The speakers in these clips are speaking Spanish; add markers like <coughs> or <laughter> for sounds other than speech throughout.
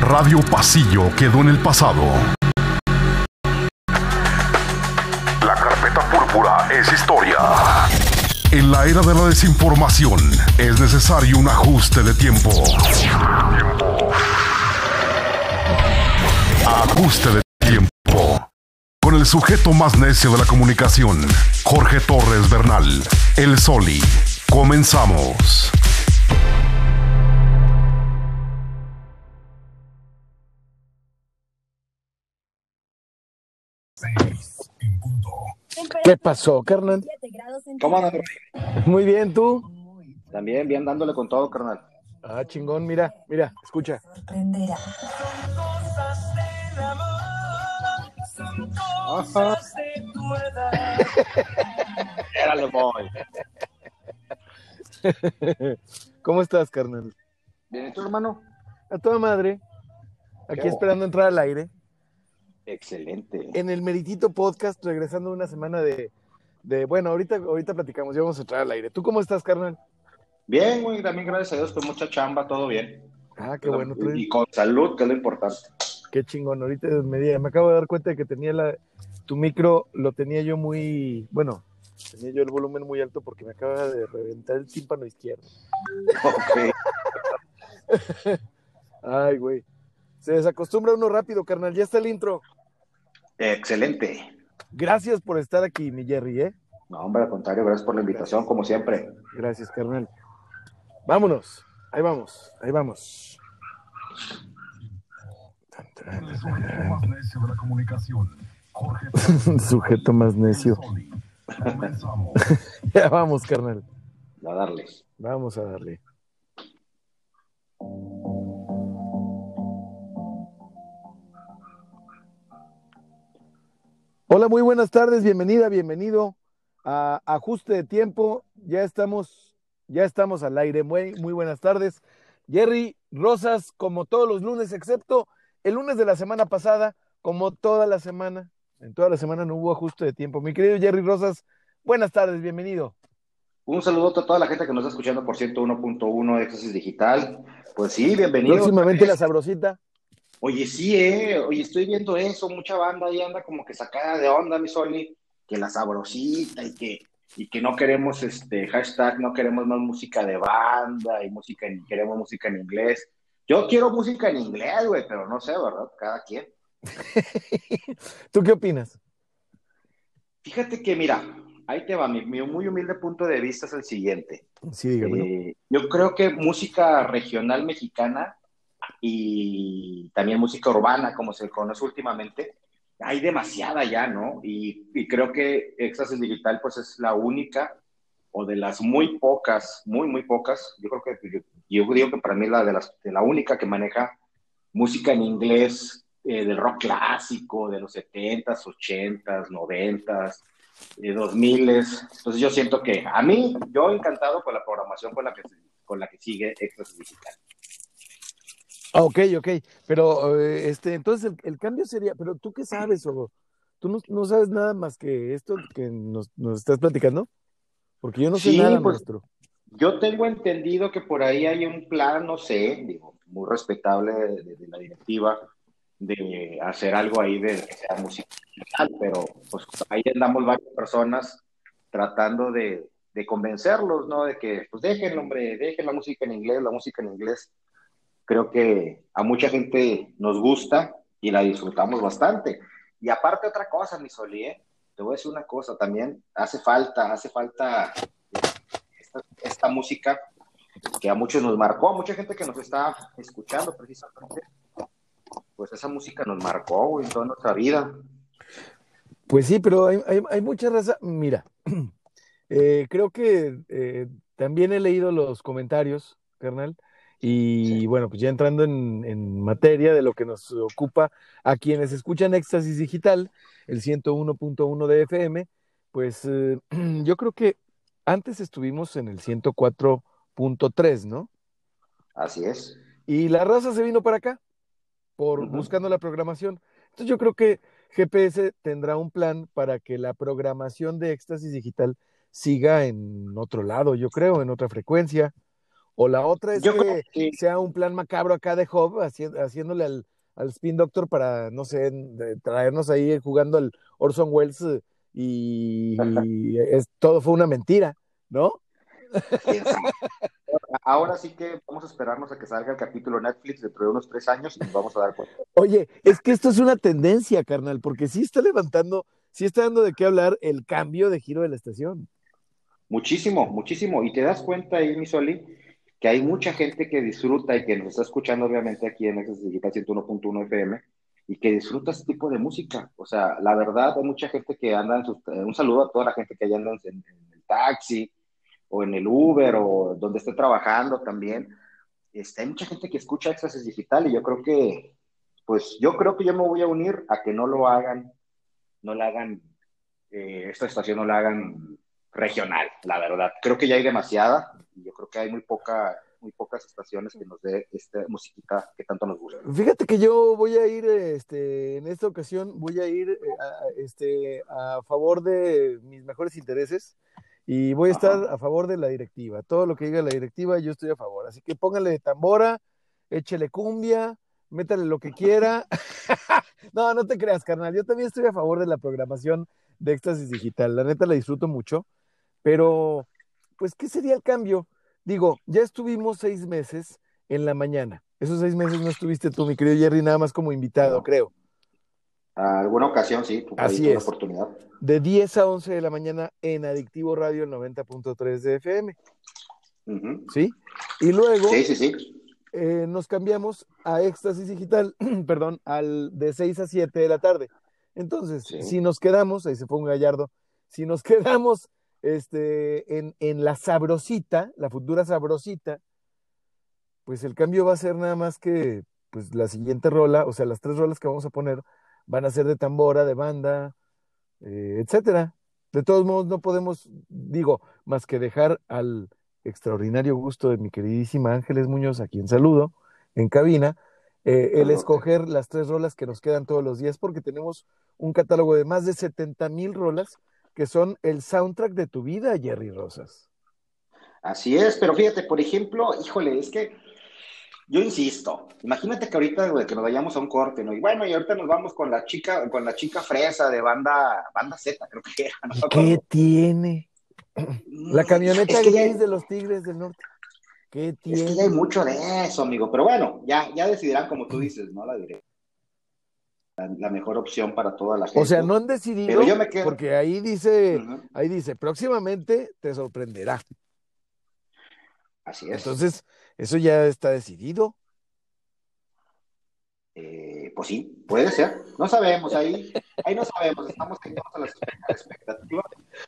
Radio Pasillo quedó en el pasado. La carpeta púrpura es historia. En la era de la desinformación es necesario un ajuste de tiempo. Ajuste de tiempo. Con el sujeto más necio de la comunicación, Jorge Torres Bernal, el Soli. Comenzamos. ¿Qué pasó, carnal? ¿Cómo andas? <laughs> Muy bien, ¿tú? También, bien dándole con todo, carnal. Ah, chingón, mira, mira, escucha. Ajá. Érale, boy. <laughs> ¿Cómo estás, carnal? Bien, ¿y tú, hermano? A toda madre. Aquí Qué esperando entrar al aire. Excelente. En el Meritito Podcast, regresando una semana de, de bueno, ahorita, ahorita platicamos, ya vamos a entrar al aire. ¿Tú cómo estás, carnal? Bien, güey, también gracias a Dios, con mucha chamba, todo bien. Ah, qué bueno. tú- Y con salud, que es lo importante. Qué chingón. Ahorita me, me acabo de dar cuenta de que tenía la, tu micro, lo tenía yo muy, bueno, tenía yo el volumen muy alto porque me acaba de reventar el tímpano izquierdo. Ok. <laughs> Ay, güey. Se desacostumbra uno rápido, carnal. Ya está el intro. Excelente. Gracias por estar aquí, mi Jerry, ¿eh? No, hombre, al contrario, gracias por la invitación, como siempre. Gracias, carnal. Vámonos. Ahí vamos, ahí vamos. El <laughs> sujeto más necio de <laughs> la comunicación, Jorge Sujeto más necio. Ya vamos, carnal. A darle. Vamos a darle. Hola, muy buenas tardes, bienvenida, bienvenido a Ajuste de Tiempo. Ya estamos, ya estamos al aire. Muy, muy buenas tardes. Jerry Rosas, como todos los lunes, excepto el lunes de la semana pasada, como toda la semana. En toda la semana no hubo ajuste de tiempo. Mi querido Jerry Rosas, buenas tardes, bienvenido. Un saludo a toda la gente que nos está escuchando por 101.1 de Éxtasis Digital. Pues sí, bienvenido. Próximamente la sabrosita. Oye, sí, eh. Oye, estoy viendo eso. Mucha banda ahí anda como que sacada de onda, mi Soli. Que la sabrosita y que, y que no queremos, este, hashtag, no queremos más música de banda y música, en- queremos música en inglés. Yo quiero música en inglés, güey, pero no sé, ¿verdad? Cada quien. <laughs> ¿Tú qué opinas? Fíjate que, mira, ahí te va. Mi, mi muy humilde punto de vista es el siguiente. Sí, dígame. Eh, yo creo que música regional mexicana y también música urbana, como se conoce últimamente, hay demasiada ya, ¿no? Y, y creo que Éxtasis Digital, pues es la única o de las muy pocas, muy, muy pocas. Yo creo que yo, yo digo que para mí la de, las, de la única que maneja música en inglés eh, del rock clásico, de los 70s, 80s, 90s, eh, 2000s. Entonces yo siento que a mí, yo encantado con la programación con la que, con la que sigue Éxtasis Digital. Ok, ok. Pero, eh, este, entonces el, el cambio sería, pero ¿tú qué sabes, o ¿Tú no, no sabes nada más que esto que nos, nos estás platicando? Porque yo no sé Sí, nada, pues, maestro. Yo tengo entendido que por ahí hay un plan, no sé, digo, muy respetable de, de- de la directiva, de hacer algo ahí de que sea música digital, pero pues ahí andamos varias personas tratando de, de convencerlos, ¿no? De que, pues dejen, hombre, dejen la música en inglés, la música en inglés. Creo que a mucha gente nos gusta y la disfrutamos bastante. Y aparte otra cosa, mi Soli, ¿eh? Te voy a decir una cosa, también hace falta, hace falta esta, esta música que a muchos nos marcó, mucha gente que nos está escuchando precisamente, pues esa música nos marcó en toda nuestra vida. Pues sí, pero hay, hay, hay mucha raza. Mira, <clears throat> eh, creo que eh, también he leído los comentarios, carnal, y Sí. bueno, pues ya entrando en, en materia de lo que nos ocupa a quienes escuchan Éxtasis Digital, el 101.1 de FM, pues eh, <clears throat> yo creo que antes estuvimos en el 104.3, ¿no? Así es. Y la raza se vino para acá por buscando la programación. Entonces yo creo que GPS tendrá un plan para que la programación de Éxtasis Digital siga en otro lado, yo creo, en otra frecuencia. O la otra es que, sea un plan macabro acá de Job, haciéndole al, al Spin Doctor para, no sé, traernos ahí jugando al Orson Welles y, es, todo fue una mentira, ¿no? <laughs> Ahora sí que vamos a esperarnos a que salga el capítulo Netflix dentro de unos tres años y nos vamos a dar cuenta. Oye, es que esto es una tendencia, carnal, porque sí está levantando, sí está dando de qué hablar el cambio de giro de la estación. Muchísimo, muchísimo. Y te das cuenta ahí, mi Soli, que hay mucha gente que disfruta y que nos está escuchando obviamente aquí en Access Digital 101.1 FM y que disfruta este tipo de música. O sea, la verdad, hay mucha gente que anda en sus... Un saludo a toda la gente que allá anda en, el taxi o en el Uber o donde esté trabajando también. Este, hay mucha gente que escucha Access Digital y yo creo que, pues yo creo que yo me voy a unir a que no lo hagan, no le hagan, eh, esta estación no la hagan regional, la verdad. Creo que ya hay demasiada y yo creo que hay muy poca muy pocas estaciones que nos dé esta musiquita que tanto nos gusta. Fíjate que yo voy a ir, este, en esta ocasión, voy a ir eh, a, este, a favor de mis mejores intereses y voy a estar a favor de la directiva. Todo lo que diga la directiva, yo estoy a favor. Así que póngale tambora, échele cumbia, métale lo que quiera. <laughs> no, no te creas, carnal. Yo también estoy a favor de la programación de Éxtasis Digital. La neta la disfruto mucho. Pero, pues, ¿qué sería el cambio? Digo, ya estuvimos seis meses en la mañana. Esos seis meses no estuviste tú, mi querido Jerry, nada más como invitado, creo. A alguna ocasión, sí. Así es. Oportunidad. De 10 a 11 de la mañana en Adictivo Radio 90.3 de FM. ¿Sí? Y luego sí, sí, sí. Eh, nos cambiamos a Éxtasis Digital, <clears throat> perdón, al de 6 a 7 de la tarde. Entonces, si nos quedamos, ahí se fue un gallardo, si nos <laughs> quedamos este, en, en la sabrosita, la futura sabrosita, pues el cambio va a ser nada más que pues la siguiente rola, o sea, las tres rolas que vamos a poner van a ser de tambora, de banda, eh, etcétera. De todos modos, no podemos, digo, más que dejar al extraordinario gusto de mi queridísima Ángeles Muñoz, a quien saludo en cabina, eh, el escoger las tres rolas que nos quedan todos los días, porque tenemos un catálogo de más de 70 mil rolas que son el soundtrack de tu vida, Jerry Rosas. Así es, pero fíjate, por ejemplo, híjole, es que yo insisto, imagínate que ahorita que nos vayamos a un corte, ¿no? Y bueno, y ahorita nos vamos con la chica, con la chica fresa de banda, banda Z, creo que era. ¿no? ¿Qué tiene? La mm, camioneta gris de los Tigres del Norte. ¿Qué tiene? Es que hay mucho de eso, amigo, pero bueno, ya, ya decidirán como tú dices, ¿no? La diré la, mejor opción para toda la gente. O sea, no han decidido, porque ahí dice, ahí dice, próximamente te sorprenderá. Así es. Entonces, eso ya está decidido. Eh, pues sí, puede ser. No sabemos, ahí, ahí no sabemos, estamos teniendo la expectativa,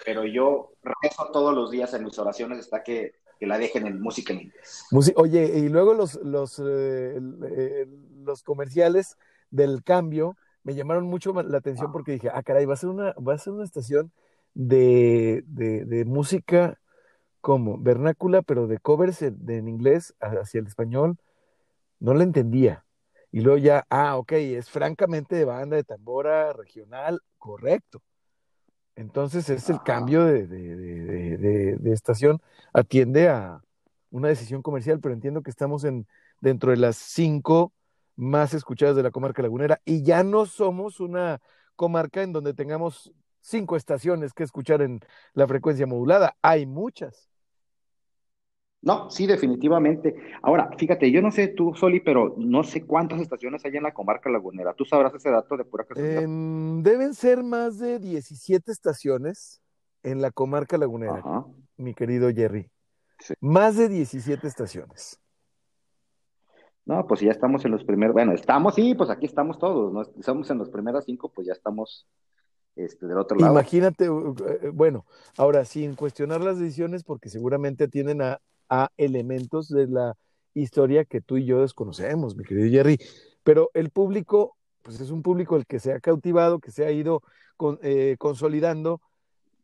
pero yo rezo todos los días en mis oraciones hasta que, la dejen en música en inglés. Oye, y luego los, los, eh, eh, los comerciales del cambio me llamaron mucho la atención porque dije, ah, caray, va a ser una, va a ser una estación de, de, música como vernácula, pero de covers en, en, inglés hacia el español. No la entendía. Y luego ya, ah, ok, es francamente de banda de tambora regional, correcto. Entonces es el cambio de, de, de, estación, atiende a una decisión comercial, pero entiendo que estamos en, dentro de las cinco más escuchadas de la comarca lagunera y ya no somos una comarca en donde tengamos cinco estaciones que escuchar en la frecuencia modulada, hay muchas. No, sí, definitivamente. Ahora, fíjate, yo no sé tú, Soli, pero no sé cuántas estaciones hay en la comarca lagunera. ¿Tú sabrás ese dato de pura casualidad? Em, deben ser más de 17 estaciones en la comarca lagunera, mi querido Jerry. Más de 17 estaciones. No, pues ya estamos en los primeros, bueno, estamos, sí, pues aquí estamos todos, ¿no? Estamos en los primeros cinco, pues ya estamos este, del otro lado. Imagínate, eh, bueno, ahora sin cuestionar las decisiones, porque seguramente tienen a, elementos de la historia que tú y yo desconocemos, mi querido Jerry, pero el público, pues es un público el que se ha cautivado, que se ha ido eh, consolidando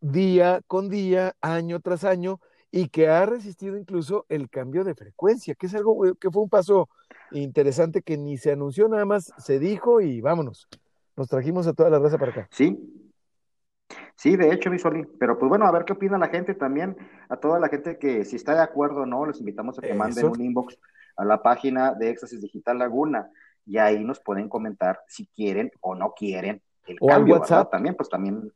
día con día, año tras año, y que ha resistido incluso el cambio de frecuencia, que es algo que fue un paso interesante que ni se anunció, nada más se dijo y vámonos. Nos trajimos a toda la raza para acá. Sí. Sí, de hecho, Visuali. Pero pues bueno, a ver qué opina la gente también. A toda la gente que si está de acuerdo o no, les invitamos a que manden un inbox a la página de Éxtasis Digital Laguna y ahí nos pueden comentar si quieren o no quieren el o cambio, al WhatsApp. También, pues también.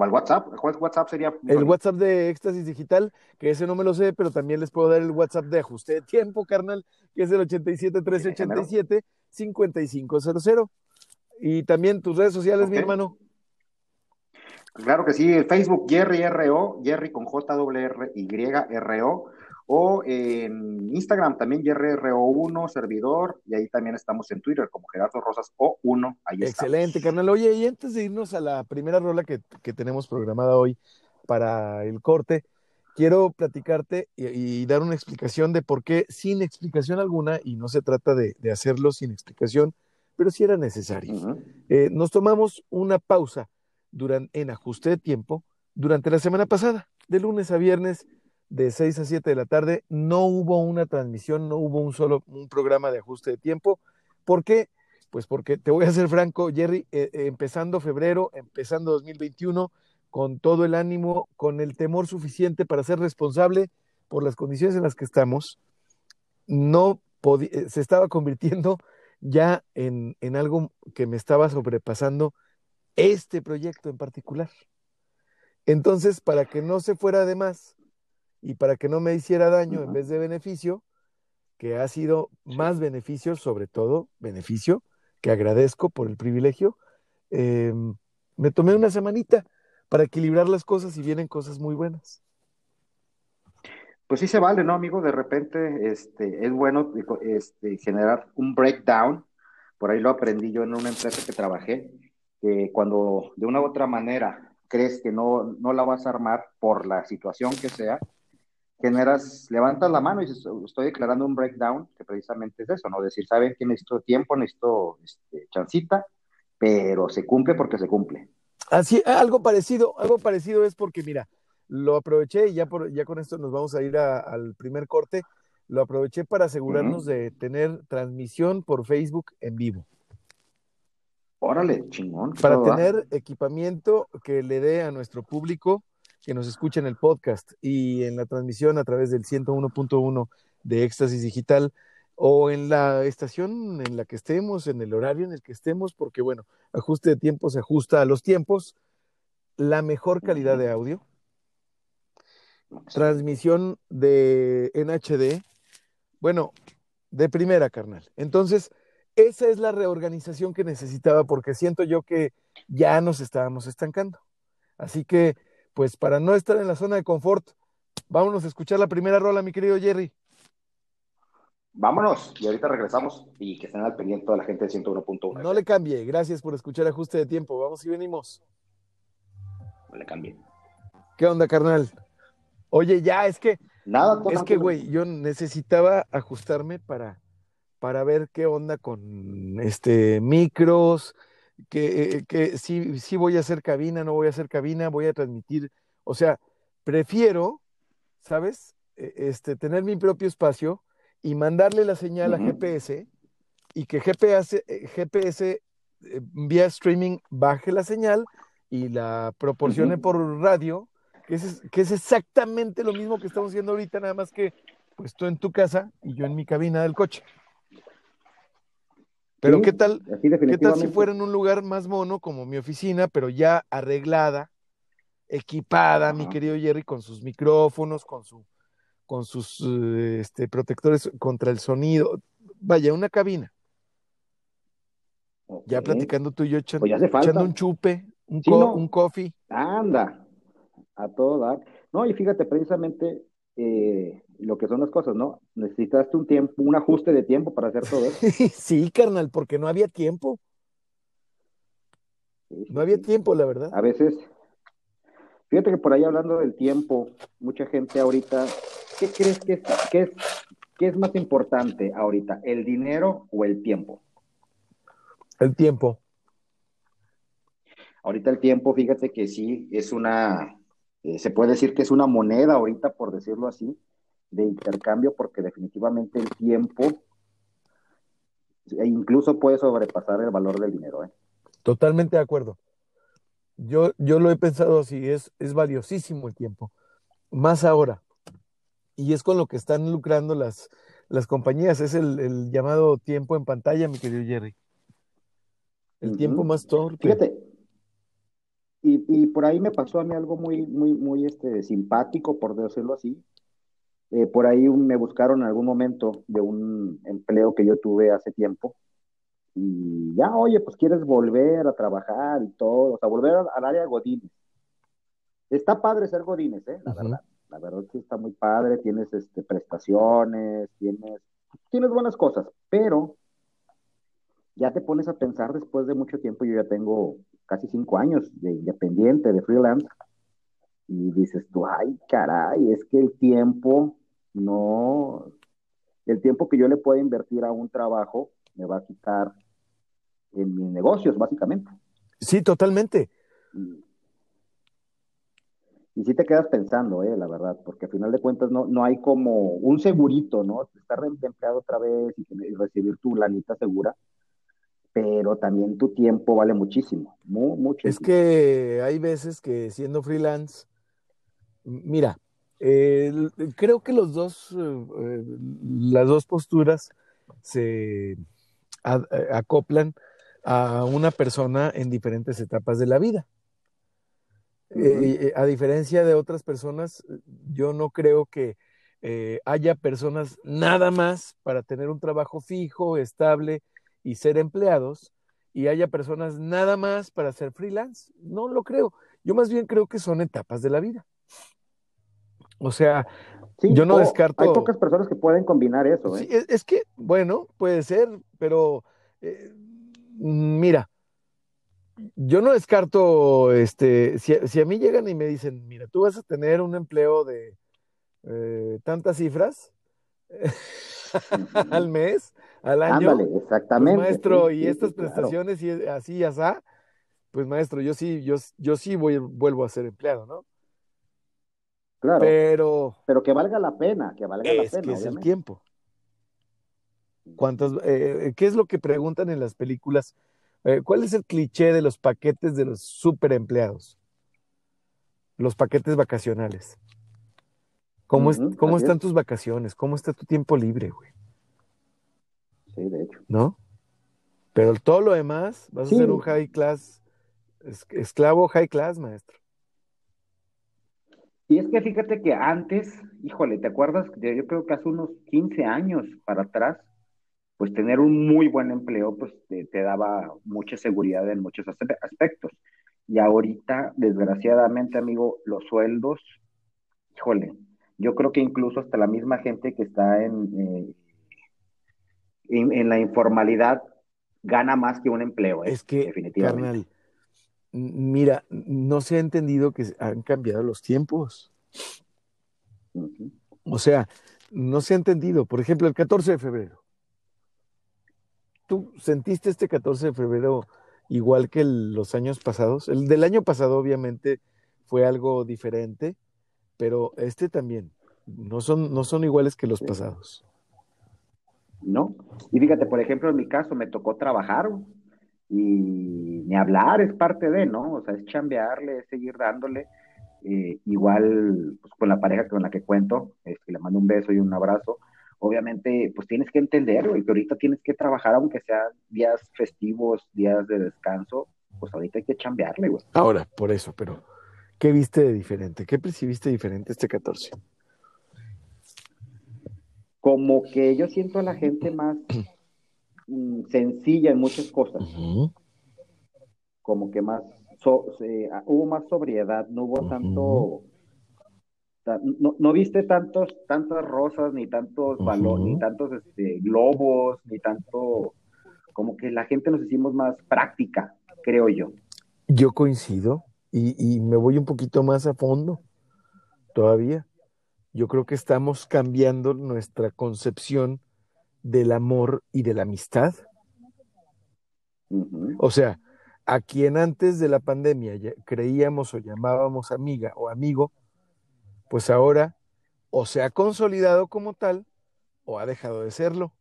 O al WhatsApp. ¿Cuál WhatsApp sería? El WhatsApp de Éxtasis Digital, que ese no me lo sé, pero también les puedo dar el WhatsApp de ajuste de tiempo, carnal, que es el 87 1387 5500. Y también tus redes sociales, okay. mi hermano. Claro que sí, el Facebook Jerry RO, Jerry con J R Y R O, o en Instagram también Jerry RO1, servidor, y ahí también estamos en Twitter como Gerardo Rosas O1. Ahí Excelente, estamos. carnal. Oye, y antes de irnos a la primera rola que, que tenemos programada hoy para el corte, quiero platicarte y, y, dar una explicación de por qué, sin explicación alguna, y no se trata de, de hacerlo sin explicación, pero sí era necesario. Uh -huh. eh, nos tomamos una pausa durante, en ajuste de tiempo durante la semana pasada, de lunes a viernes, de 6 a 7 de la tarde. No hubo una transmisión, no hubo un solo un programa de ajuste de tiempo. ¿Por qué? Pues porque te voy a ser franco, Jerry, eh, eh, empezando febrero, empezando 2021, con todo el ánimo, con el temor suficiente para ser responsable por las condiciones en las que estamos, no eh, se estaba convirtiendo ya en, en algo que me estaba sobrepasando este proyecto en particular. Entonces, para que no se fuera de más y para que no me hiciera daño en vez de beneficio, que ha sido más beneficio, sobre todo beneficio, que agradezco por el privilegio, eh, me tomé una semanita para equilibrar las cosas y vienen cosas muy buenas. Pues sí se vale, ¿no, amigo? De repente este, es bueno este, generar un breakdown. Por ahí lo aprendí yo en una empresa que trabajé, que cuando de una u otra manera crees que no, no la vas a armar por la situación que sea, generas, levantas la mano y dices, estoy declarando un breakdown, que precisamente es eso, ¿no? Decir, ¿saben que necesito tiempo, necesito este, chancita, pero se cumple porque se cumple. Así, algo parecido, algo parecido es porque, mira, lo aproveché y ya, por, ya con esto nos vamos a ir a, al primer corte, lo aproveché para asegurarnos uh -huh. de tener transmisión por Facebook en vivo. Órale, chingón. Para tener equipamiento que le dé a nuestro público que nos escucha en el podcast y en la transmisión a través del 101.1 de Éxtasis Digital o en la estación en la que estemos, en el horario en el que estemos, porque bueno, ajuste de tiempo se ajusta a los tiempos, la mejor calidad de audio, transmisión de en HD, bueno, de primera, carnal. Entonces, esa es la reorganización que necesitaba porque siento yo que ya nos estábamos estancando. Así que, pues para no estar en la zona de confort, vámonos a escuchar la primera rola, mi querido Jerry. Vámonos, y ahorita regresamos y que estén al pendiente toda la gente de 101.1. No le cambie, gracias por escuchar Ajuste de Tiempo. Vamos y venimos. No le cambie. ¿Qué onda, carnal? Oye, ya, es que. Nada, Es que, güey, yo necesitaba ajustarme para, para ver qué onda con este micros, que, que si, si voy a hacer cabina, no voy a hacer cabina, voy a transmitir. O sea, prefiero, ¿sabes? Este, tener mi propio espacio y mandarle la señal uh -huh. a GPS y que GPS, GPS eh, vía streaming baje la señal y la proporcione uh -huh. por radio, que es, que es exactamente lo mismo que estamos haciendo ahorita, nada más que pues tú en tu casa y yo en mi cabina del coche. Pero sí, ¿qué tal? ¿Qué tal si fuera en un lugar más mono como mi oficina, pero ya arreglada, equipada, mi querido Jerry, con sus micrófonos, con su con sus este, protectores contra el sonido. Vaya, una cabina. Okay. Ya platicando tú y yo echando, pues echando un chupe, un, sí, co no. un coffee. Anda, a todo dar. No, y fíjate, precisamente eh, lo que son las cosas, ¿no? Necesitaste un tiempo, un ajuste de tiempo para hacer todo eso. <laughs> sí, carnal, porque no había tiempo. Sí, sí, no había tiempo, la verdad. A veces, fíjate que por ahí hablando del tiempo, mucha gente ahorita ¿qué crees que es, que es, que es más importante ahorita, el dinero o el tiempo? El tiempo. Ahorita el tiempo, fíjate que sí, es una, eh, se puede decir que es una moneda ahorita, por decirlo así, de intercambio, porque definitivamente el tiempo e incluso puede sobrepasar el valor del dinero. ¿eh? Totalmente de acuerdo. Yo, yo lo he pensado así, es, es valiosísimo el tiempo, más ahora. Y es con lo que están lucrando las, las compañías, es el, el llamado tiempo en pantalla, mi querido Jerry. El tiempo más torpe. Fíjate, y, y, por ahí me pasó a mí algo muy, muy, muy este, simpático, por decirlo así. Eh, por ahí me buscaron en algún momento de un empleo que yo tuve hace tiempo. Y ya, oye, pues quieres volver a trabajar y todo, o sea, volver al, área Godínez. Está padre ser Godínez, ¿eh? La verdad. La verdad que está muy padre, tienes este, prestaciones, tienes, tienes buenas cosas, pero ya te pones a pensar después de mucho tiempo, yo ya tengo casi cinco años de independiente, de freelance, y dices tú, ay, caray, es que el tiempo no, el tiempo que yo le puedo invertir a un trabajo me va a quitar en mis negocios, básicamente. Sí, totalmente. Y, y sí te quedas pensando, eh, la verdad, porque al final de cuentas no, no hay como un segurito, ¿no? Estar empleado otra vez y, y recibir tu lanita segura, pero también tu tiempo vale muchísimo, mucho. Es que hay veces que siendo freelance, mira, eh, creo que los dos, eh, las dos posturas se a, acoplan a una persona en diferentes etapas de la vida. Eh, a diferencia de otras personas, yo no creo que haya personas nada más para tener un trabajo fijo, estable y ser empleados, y haya personas nada más para ser freelance. No lo creo. Yo más bien creo que son etapas de la vida. O sea, yo no descarto. Hay pocas personas que pueden combinar eso. ¿eh? Sí, es, que, bueno, puede ser, pero eh, mira, yo no descarto, este, si, a mí llegan y me dicen, mira, tú vas a tener un empleo de eh, tantas cifras <laughs> al mes, al año. Ándale, exactamente. Pues, maestro, y estas prestaciones y así y así, pues maestro, yo sí, yo, yo sí voy, vuelvo a ser empleado, ¿no? Claro. Pero. Pero que valga la pena, que valga la pena. Que es el tiempo. ¿Cuántas, eh, ¿Qué es lo que preguntan en las películas? Eh, ¿Cuál es el cliché de los paquetes de los super empleados? Los paquetes vacacionales. ¿Cómo, ¿cómo están tus vacaciones? ¿Cómo está tu tiempo libre, güey? Sí, de hecho. ¿No? Pero todo lo demás, vas a ser un high class, esclavo high class, maestro. Y es que fíjate que antes, híjole, ¿te acuerdas? Yo creo que hace unos 15 años para atrás, pues tener un muy buen empleo, pues te, daba mucha seguridad en muchos aspectos. Y ahorita, desgraciadamente, amigo, los sueldos, híjole, yo creo que incluso hasta la misma gente que está en, eh, en, la informalidad gana más que un empleo. ¿eh? Es que, definitivamente. Mira, no se ha entendido que han cambiado los tiempos. O sea, no se ha entendido. Por ejemplo, el 14 de febrero. ¿Tú sentiste este 14 de febrero igual que los años pasados? El del año pasado obviamente fue algo diferente, pero este también. No son, no son iguales que los pasados. No. Y fíjate, por ejemplo, en mi caso me tocó trabajar y ni hablar es parte de, ¿no? O sea, es chambearle, es seguir dándole. Eh, igual, pues con la pareja con la que cuento, este, le mando un beso y un abrazo. Obviamente, pues tienes que entender, güey, que ahorita tienes que trabajar, aunque sean días festivos, días de descanso, pues ahorita hay que chambearle, güey. Ahora, por eso, pero, ¿qué viste de diferente? ¿Qué percibiste diferente este 14? Como que yo siento a la gente más <clears throat> Mm, sencilla en muchas cosas. Como que más, ah, hubo más sobriedad, no hubo tanto, no, viste tantos, tantas rosas, ni tantos balones, ni tantos este, globos, ni tanto, como que la gente nos hicimos más práctica, creo yo. Yo coincido y, y me voy un poquito más a fondo todavía. Yo creo que estamos cambiando nuestra concepción del amor y de la amistad. O sea, a quien antes de la pandemia creíamos o llamábamos amiga o amigo, pues ahora o se ha consolidado como tal o ha dejado de serlo.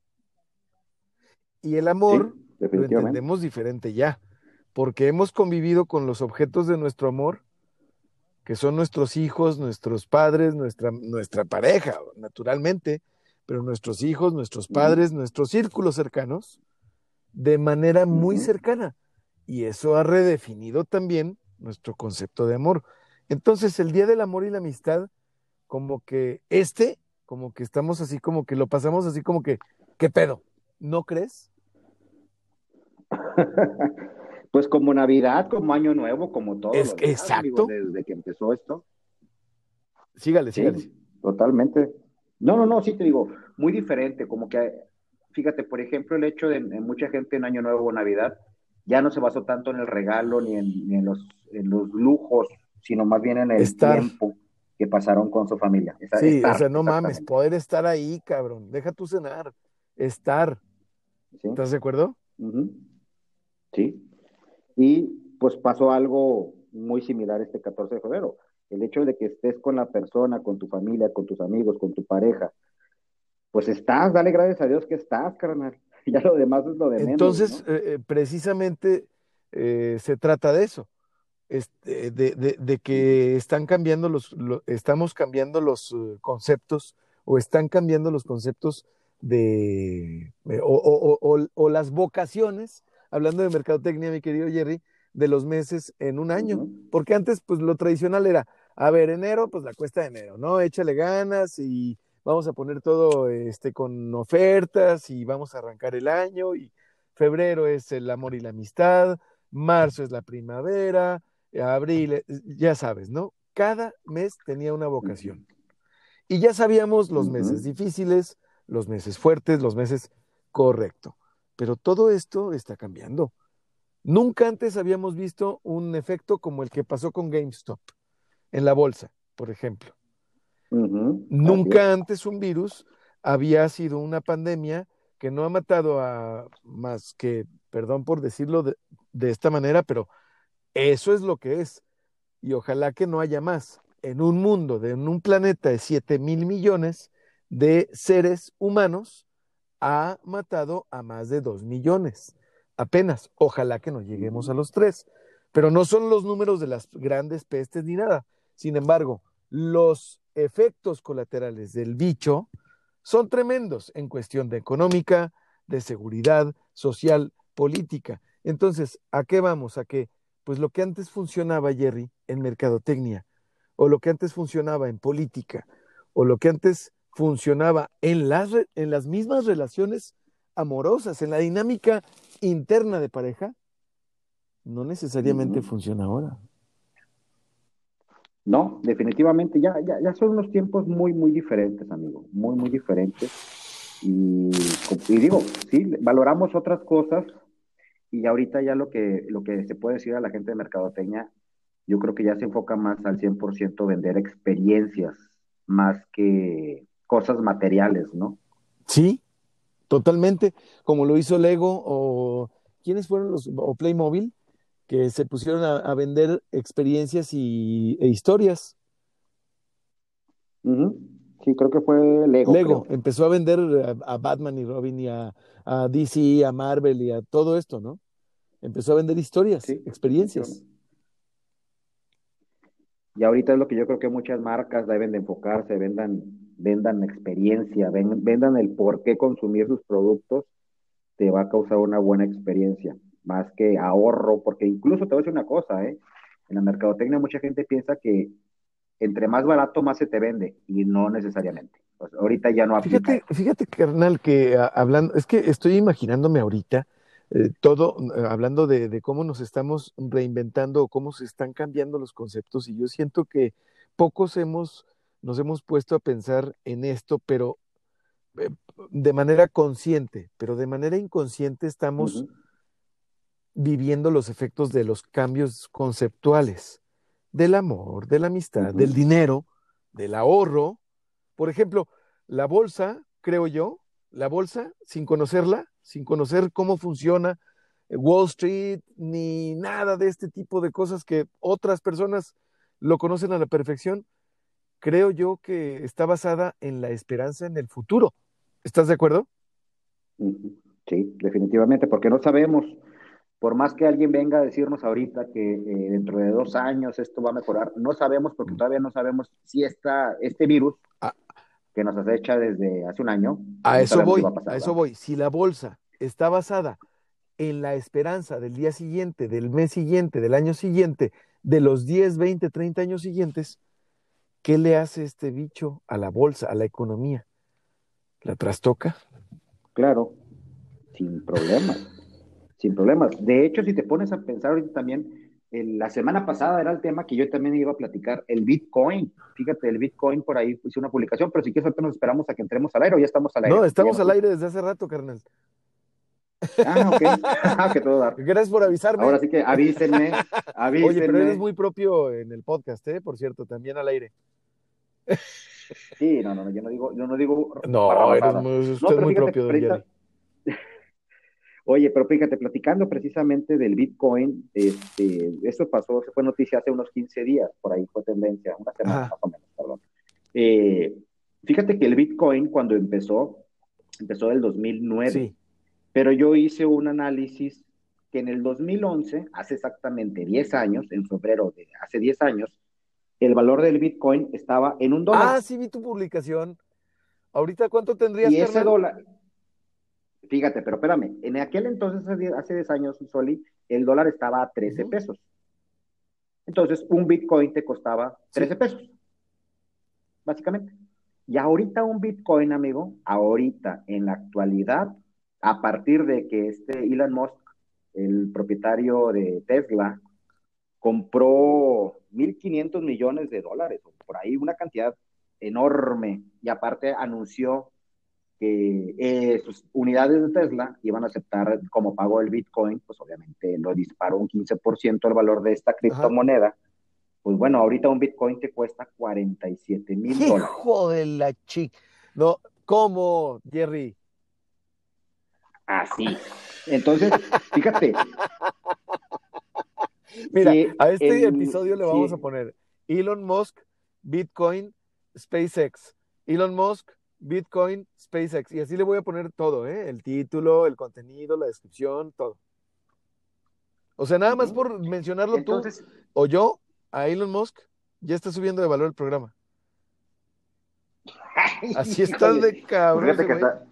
Y el amor lo entendemos diferente ya, porque hemos convivido con los objetos de nuestro amor, que son nuestros hijos, nuestros padres, nuestra, nuestra pareja, naturalmente, pero nuestros hijos, nuestros padres, nuestros círculos cercanos, de manera muy cercana. Y eso ha redefinido también nuestro concepto de amor. Entonces, el Día del Amor y la Amistad, como que este, como que estamos así, como que lo pasamos así, como que, ¿qué pedo? ¿No crees? <laughs> pues como Navidad, como Año Nuevo, como todo. Es, exacto. desde que empezó esto. Sígale, sígale. totalmente. No, no, no, sí te digo, muy diferente, como que, fíjate, por ejemplo, el hecho de mucha gente en Año Nuevo o Navidad ya no se basó tanto en el regalo ni en, los, en los lujos, sino más bien en el tiempo que pasaron con su familia. sí, o sea, no mames, poder estar ahí, cabrón. Deja tu cenar, estar. ¿Estás de acuerdo? Sí. Y pues pasó algo muy similar este 14 de febrero. El hecho de que estés con la persona, con tu familia, con tus amigos, con tu pareja, pues estás, dale gracias a Dios que estás, carnal. <laughs> Ya lo demás es lo de menos. Entonces, eh, eh, precisamente eh, se trata de eso este, de, que están cambiando los, estamos cambiando los eh, conceptos o están cambiando los conceptos de, eh, o, las vocaciones, hablando de mercadotecnia, mi querido Jerry, de los meses en un año, porque antes, pues lo tradicional era, a ver, enero, pues la cuesta de enero, ¿no? Échale ganas y vamos a poner todo este, con ofertas y vamos a arrancar el año y febrero es el amor y la amistad, marzo es la primavera, abril, ya sabes, ¿no? Cada mes tenía una vocación. Y ya sabíamos los meses difíciles, los meses fuertes, los meses correcto. Pero todo esto está cambiando. Nunca antes habíamos visto un efecto como el que pasó con GameStop en la bolsa, por ejemplo. Nunca antes un virus había sido una pandemia que no ha matado a más que, perdón por decirlo de esta manera, pero eso es lo que es. Y ojalá que no haya más. En un mundo, de, en un planeta de 7 mil millones de seres humanos, ha matado a más de 2 millones. Apenas. Ojalá que no lleguemos a los 3. Pero no son los números de las grandes pestes ni nada. Sin embargo, los efectos colaterales del bicho son tremendos en cuestión de económica, de seguridad, social, política. Entonces, ¿a qué vamos? A que pues lo que antes funcionaba, Jerry, en mercadotecnia, o lo que antes funcionaba en política, o lo que antes funcionaba en las, en las mismas relaciones amorosas, en la dinámica interna de pareja, no necesariamente funciona ahora. No, definitivamente, ya, ya, ya son unos tiempos muy, muy diferentes, amigo, muy, muy diferentes. Y, digo, sí, valoramos otras cosas, y ahorita ya lo que, lo que se puede decir a la gente de mercadotecnia, yo creo que ya se enfoca más al 100% vender experiencias, más que cosas materiales, ¿no? Sí, totalmente, como lo hizo Lego o ¿quiénes fueron los o Playmobil que se pusieron a, vender experiencias y, e historias? Sí, creo que fue Lego. Lego empezó a vender a, Batman y Robin y a, a, DC, a Marvel y a todo esto, ¿no? Empezó a vender historias, experiencias. Y ahorita es lo que yo creo que muchas marcas deben de enfocarse, vendan, vendan experiencia, vendan el por qué consumir sus productos, te va a causar una buena experiencia, más que ahorro, porque incluso te voy a decir una cosa, ¿eh? En la mercadotecnia mucha gente piensa que entre más barato, más se te vende, y no necesariamente. Pues ahorita ya no aplica. Fíjate, fíjate, carnal, que ah, hablando, es que estoy imaginándome ahorita eh, todo, eh, hablando de, de, cómo nos estamos reinventando cómo se están cambiando los conceptos, y yo siento que pocos hemos, nos hemos puesto a pensar en esto, pero eh, de manera consciente, pero de manera inconsciente estamos viviendo los efectos de los cambios conceptuales del amor, de la amistad, del dinero, del ahorro. Por ejemplo, la bolsa, creo yo, la bolsa, sin conocerla, sin conocer cómo funciona eh, Wall Street, ni nada de este tipo de cosas que otras personas lo conocen a la perfección, creo yo que está basada en la esperanza en el futuro. ¿Estás de acuerdo? Sí, definitivamente, porque no sabemos por más que alguien venga a decirnos ahorita que eh, dentro de dos años esto va a mejorar, no sabemos porque todavía no sabemos si esta, este virus Ah. que nos acecha desde hace un año. A no eso voy, pasar, a eso voy. Si la bolsa está basada en la esperanza del día siguiente, del mes siguiente, del año siguiente, de los 10, 20, 30 años siguientes, ¿qué le hace este bicho a la bolsa, a la economía? ¿La trastoca? Claro, sin problemas, sin problemas. De hecho, si te pones a pensar ahorita también, el- la semana pasada era el tema que yo también iba a platicar, el Bitcoin. Fíjate, el Bitcoin por ahí hice una publicación, pero si quieres ahorita nos esperamos a que entremos al aire o ya estamos al aire. No, estamos al aire desde hace rato, carnal. Ah, ok. <laughs> Ah, que todo dar. Gracias por avisarme. Ahora sí que avísenme, avísenme. <laughs> Oye, pero eres muy propio en el podcast, ¿eh? Por cierto, también al aire. Sí, no, no, no, yo no digo, yo no digo. No, para eres muy, usted No, pero es muy propio, don. Oye, pero fíjate, platicando precisamente del Bitcoin, este, eso pasó, se fue noticia hace unos 15 días, por ahí fue tendencia, una semana más o menos, perdón. Eh, fíjate que el Bitcoin cuando empezó, empezó del 2009, Sí. pero yo hice un análisis que en el 2011, hace exactamente 10 años, en febrero de hace 10 años, el valor del Bitcoin estaba en un dólar. Ah, sí vi tu publicación. Ahorita, ¿cuánto tendrías, Y ese carnal? dólar, fíjate, pero espérame, en aquel entonces, hace 10 hace 10 años, Soli, el dólar estaba a 13 Ujú. pesos. Entonces, un Bitcoin te costaba 13 pesos, básicamente. Y ahorita un Bitcoin, amigo, ahorita, en la actualidad, a partir de que este Elon Musk, el propietario de Tesla, compró 1.500 millones de dólares, por ahí una cantidad enorme, y aparte anunció que eh, sus unidades de Tesla iban a aceptar como pago el Bitcoin, pues obviamente lo disparó un 15% el valor de esta criptomoneda. Pues bueno, ahorita un Bitcoin te cuesta 47 mil dólares. Hijo de la chica. No, ¿cómo, Jerry? Así. Entonces, fíjate, <laughs> Mira, Sí, a este el- episodio le vamos sí. a poner Elon Musk, Bitcoin, SpaceX. Elon Musk, Bitcoin, SpaceX. Y así le voy a poner todo, ¿eh? El título, el contenido, la descripción, todo. O sea, nada más por mencionarlo entonces, tú o yo a Elon Musk, ya está subiendo de valor el programa. Así está de cabrón. que está-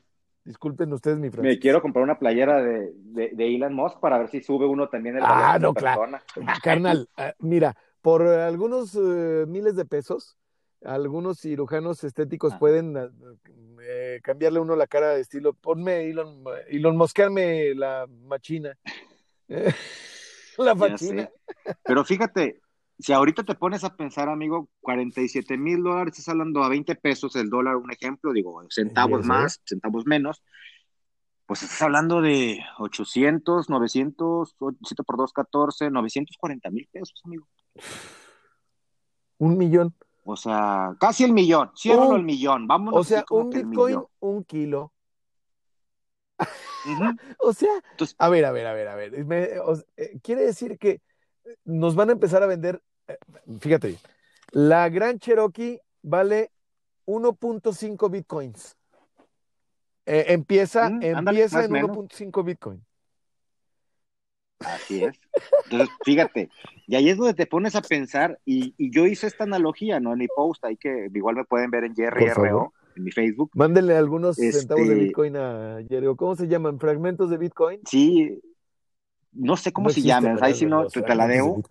Disculpen ustedes mi me francés. quiero comprar una playera de, de, de Elon Musk para ver si sube uno también el valor Ah, de no, claro. persona. Carnal, ah, mira, por algunos eh, miles de pesos, algunos cirujanos estéticos pueden ah, eh, cambiarle uno la cara de estilo. Ponme Elon, Elon Mosquearme la machina. <laughs> la machina. Pero fíjate, si ahorita te pones a pensar, amigo, 47 mil dólares, estás hablando a 20 pesos el dólar, un ejemplo, digo, centavos más, centavos menos, pues estás hablando de 800, 900, 7 por 2, 14, 940 mil pesos, amigo. Un millón. O sea, casi el millón, ciérralo el millón, vámonos O sea, un Bitcoin, un kilo. <laughs> O sea, Entonces- a ver, a ver, a ver, a ver. Me- o- eh, quiere decir que nos van a empezar a vender, eh, fíjate, la Gran Cherokee vale 1.5 bitcoins. Eh, empieza Mm, ándale, empieza más en o menos. 1.5 bitcoin. Así es. Entonces, fíjate, y ahí es donde te pones a pensar, y, y yo hice esta analogía, ¿no? En mi post, ahí que igual me pueden ver en Jerry Por favor. RO, en mi Facebook. Mándenle algunos Este- centavos de bitcoin a Jerry. ¿o ¿Cómo se llaman? ¿Fragmentos de bitcoin? Sí, no sé cómo No se llaman, ahí si no, te, te la de debo.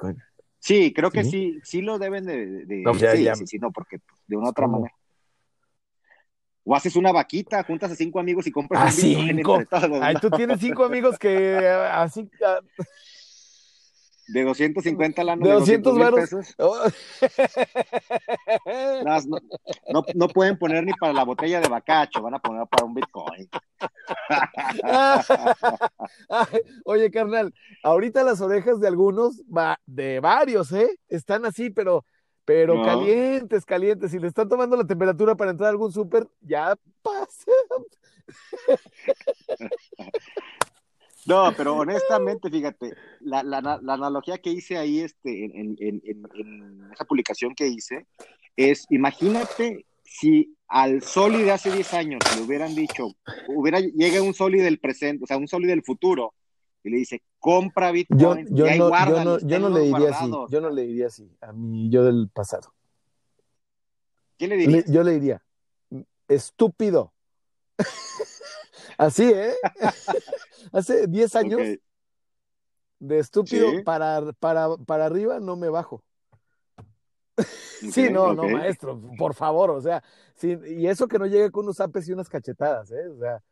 Sí, creo que ¿Sí? sí, sí lo deben de, de- No, ya, sí, ya. sí, sí, no, porque pues, de una otra manera. O haces una vaquita, juntas a cinco amigos y compras ¿A un cinco? Ay, ¿no? tú tienes cinco amigos que eh, así ah, De 250 lanos, De de 200 200 mil varos. pesos. oh. Las- No, no, no pueden poner ni para la botella de bacacho, van a poner para un Bitcoin. Ay, Oye, carnal, ahorita las orejas de algunos, de varios, ¿eh? Están así, pero, pero No. calientes, calientes. Si le están tomando la temperatura para entrar a algún súper, ya pasa. <laughs> No, pero honestamente, fíjate, la, la, la analogía que hice ahí este, en, en, en, en esa publicación que hice es, imagínate si al Soli de hace 10 años le hubieran dicho, hubiera, llega un Soli del presente, o sea, un Soli del futuro, y le dice, compra Yo, Bitcoin, yo y ahí no, yo no, yo no le diría así, guardado". yo no le diría así a mi yo del pasado. ¿Qué le dirías? yo le diría, estúpido. <laughs> Así, ¿eh? <laughs> Hace 10 años de estúpido Sí. para, para, para arriba no me bajo. <laughs> Sí, no, no, maestro, por favor, o sea, sí, y eso que no llegue con unos apes y unas cachetadas, ¿eh? O sea,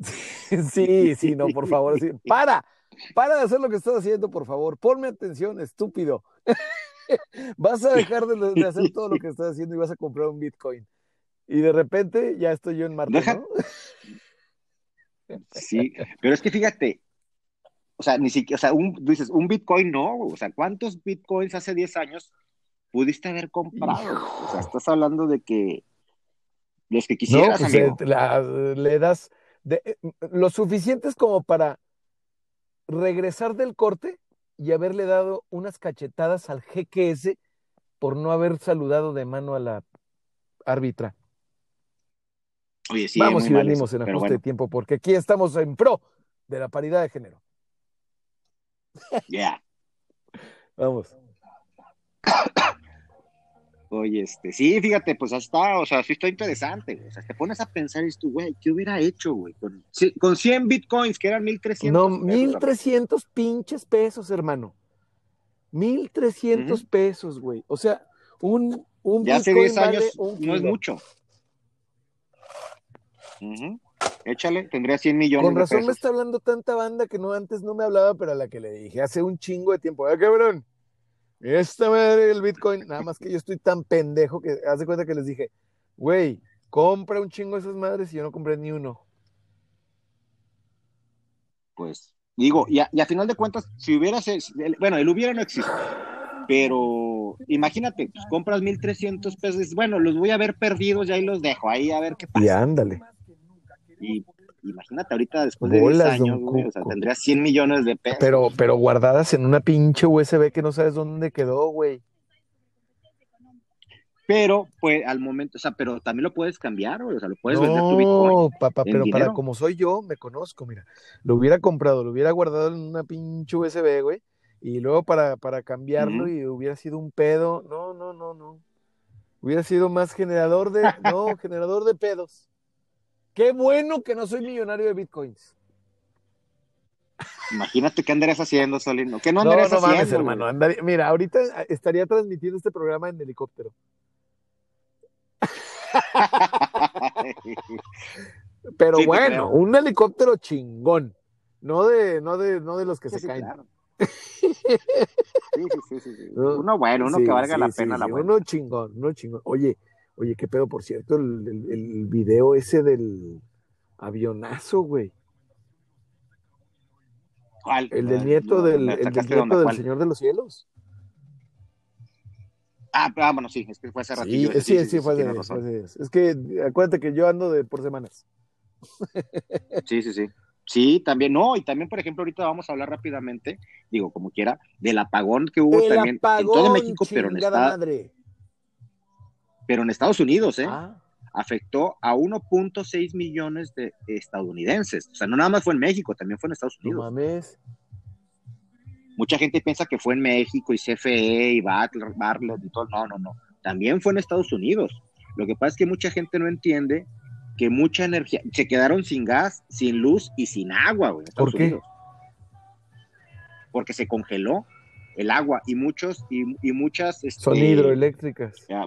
<laughs> sí, sí, no, por favor, sí. <laughs> Para, para de hacer lo que estás haciendo, por favor, ponme atención, estúpido. <laughs> Vas a dejar de, de hacer todo lo que estás haciendo y vas a comprar un Bitcoin. Y de repente ya estoy yo en Marte, Deja- ¿no? Sí, pero es que fíjate, o sea, ni siquiera, o sea, un, dices, un Bitcoin no, o sea, ¿cuántos Bitcoins hace 10 años pudiste haber comprado? O sea, estás hablando de que los que No, quisieras, pues amigo. eh, la- le das de, eh, lo suficientes como para regresar del corte y haberle dado unas cachetadas al GQS por no haber saludado de mano a la árbitra. Oye, sí, Vamos y mal venimos eso, en ajuste bueno, de tiempo porque aquí estamos en pro de la paridad de género. ya. Vamos. <coughs> Oye, este, sí, fíjate, pues está, o sea, sí está interesante, güey. O sea, te pones a pensar y tú, güey, ¿qué hubiera hecho, güey? Con, con 100 bitcoins, que eran 1300. No, pesos, mil amigo. trescientos pinches pesos, hermano. Mil trescientos pesos, güey. O sea, un, un Ya hace Bitcoin 10 años vale un no es mucho. Ujú. Échale, tendría 100 millones Con de razón me pesos. está hablando tanta banda que no antes no me hablaba, pero a la que le dije hace un chingo de tiempo, ¡ah, cabrón! Esta madre del Bitcoin, nada más que yo estoy tan pendejo que haz de cuenta que les dije, güey, compra un chingo de esas madres y yo no compré ni uno. Pues, digo, y a, y a final de cuentas, si hubieras, el- bueno, el hubiera no existe, pero imagínate, pues compras 1300 pesos, bueno, los voy a ver perdidos y ahí los dejo, ahí a ver qué pasa. Y ándale. Y imagínate ahorita después de Bolas, 10 años, güey, o sea, Cuco. tendrías 100 millones de pesos. Pero, pero guardadas en una pinche USB que no sabes dónde quedó, güey. Pero, pues, al momento, o sea, pero también lo puedes cambiar, güey, o sea, lo puedes vender tu Bitcoin. No, papá, pero para como soy yo, me conozco, mira. Lo hubiera comprado, lo hubiera guardado en una pinche USB, güey. Y luego para, para cambiarlo y hubiera sido un pedo. No, no, no, no. Hubiera sido más generador de, no, generador de pedos. Qué bueno que no soy millonario de bitcoins. Imagínate qué andarías haciendo, Solino. ¿Qué no No, andarías no mames, haciendo? hermano. güey? andaría- mira, ahorita estaría transmitiendo este programa en helicóptero. <laughs> Pero Sí, bueno, un helicóptero chingón. No de, no de, no de los que Sí, se sí, caen. claro. <laughs> Sí, sí, sí, sí, sí. No, Uno bueno, uno que valga la pena la buena. Uno chingón, uno chingón. Oye, oye, qué pedo, por cierto, el, el- el video ese del avionazo, güey. ¿Cuál? El del Ah, nieto del, el del. Señor de los Cielos. Ah, ah, bueno, sí, es que fue hace Sí, ratillo. sí, sí, fue razón. fue de- Es que acuérdate que yo ando de por semanas. <laughs> Sí, sí, sí. Sí, también, no, y también, por ejemplo, ahorita vamos a hablar rápidamente, digo, como quiera, del apagón que hubo El también en todo México, pero en, esta- madre. Pero en Estados Unidos, ¿eh? Ah, Afectó a 1.6 millones de estadounidenses. O sea, no nada más fue en México, también fue en Estados no Unidos. mames. Mucha gente piensa que fue en México y CFE y Bartlett, Bartlett y todo. No, no, no. También fue en Estados Unidos. Lo que pasa es que mucha gente no entiende que mucha energía, se quedaron sin gas, sin luz y sin agua, güey, en Estados ¿Por qué? Unidos. Porque se congeló el agua y muchos, y, y muchas... este, Son hidroeléctricas. ya,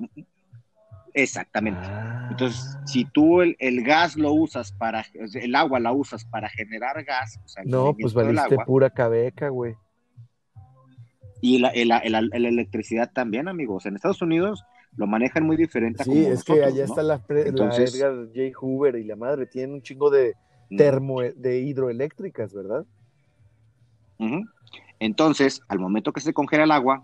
Exactamente. Ah. Entonces, si tú el, el gas lo usas para, el agua la usas para generar gas, o sea, el No, pues del valiste agua, pura cabeca, güey. y la, el- el- el- la electricidad también, amigos. En Estados Unidos lo manejan muy diferente a Sí, como es que allá ¿no? está la, pre- la Entonces- Edgar J. Hoover y la madre. Tienen un chingo de Mm. termo, de hidroeléctricas, ¿verdad? Entonces, al momento que se congela el agua,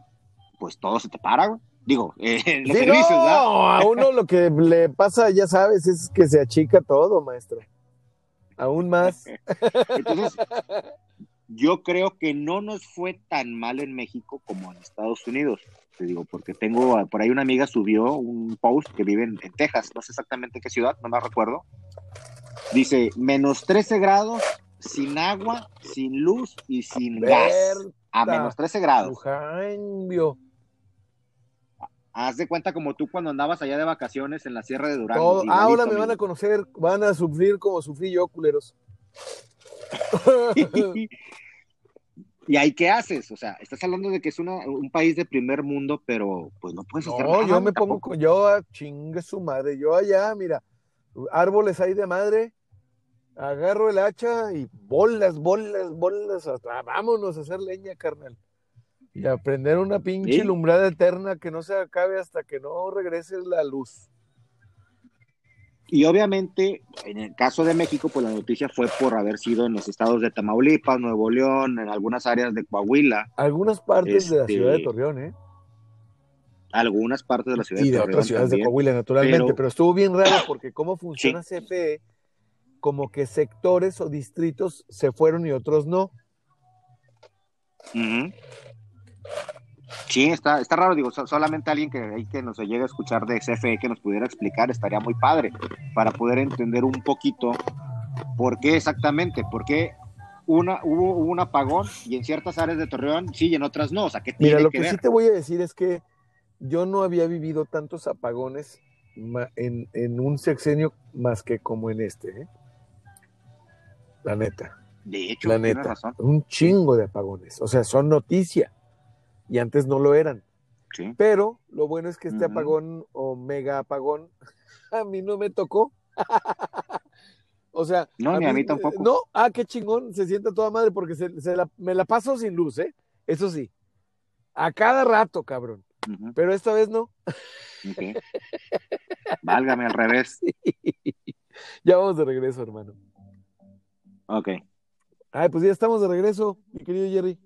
pues todo se te para, güey. Digo, <laughs> eh, los Sí, servicios, no, ¿verdad? a uno lo que le pasa, ya sabes, es que se achica todo, maestro. Aún más. <laughs> Entonces, yo creo que no nos fue tan mal en México como en Estados Unidos. Te digo, porque tengo, por ahí una amiga subió un post que vive en, en Texas, no sé exactamente en qué ciudad, no me recuerdo. Dice, menos 13 grados sin agua, sin luz y sin gas. A menos 13 grados. Cambio. Haz de cuenta como tú cuando andabas allá de vacaciones en la Sierra de Durango. Todo, ahora me van a conocer, van a sufrir como sufrí yo, culeros. <laughs> ¿Y ahí qué haces? O sea, estás hablando de que es un país de primer mundo, pero pues no puedes hacer no, yo me pongo, con, yo a chingue su madre, yo allá, mira, árboles hay de madre, agarro el hacha y bolas, bolas, bolas, hasta, vámonos a hacer leña, carnal. Y a prender una pinche lumbrada eterna que no se acabe hasta que no regrese la luz. Y obviamente, en el caso de México, pues la noticia fue por haber sido en los estados de Tamaulipas, Nuevo León, en algunas áreas de Coahuila. Algunas partes de la ciudad de este, Torreón, ¿eh? Algunas partes de la ciudad de Torreón. Y de otras ciudades de Coahuila, naturalmente. Pero, estuvo bien raro porque cómo <coughs> funciona CFE, como que sectores o distritos se fueron y otros no. Sí, está, está raro, digo, solamente alguien que, que nos llegue a escuchar de CFE que nos pudiera explicar estaría muy padre para poder entender un poquito por qué exactamente, por qué una, hubo, un apagón y en ciertas áreas de Torreón sí y en otras no, o sea, ¿qué Mira, lo que, sí te voy a decir es que yo no había vivido tantos apagones en, en un sexenio más que como en este, ¿eh? La neta. De hecho, la neta, un chingo de apagones. O sea, son noticia y antes no lo eran. Pero lo bueno es que este apagón o mega apagón <laughs> a mí no me tocó. <laughs> o sea, no, ni a mí tampoco. No, ah, qué chingón, se sienta toda madre porque se, me la paso sin luz, ¿eh? Eso sí. A cada rato, cabrón. Pero esta vez no. Válgame al revés. <laughs> Ya vamos de regreso, hermano. Ok. Ay, pues ya estamos de regreso, mi querido Jerry.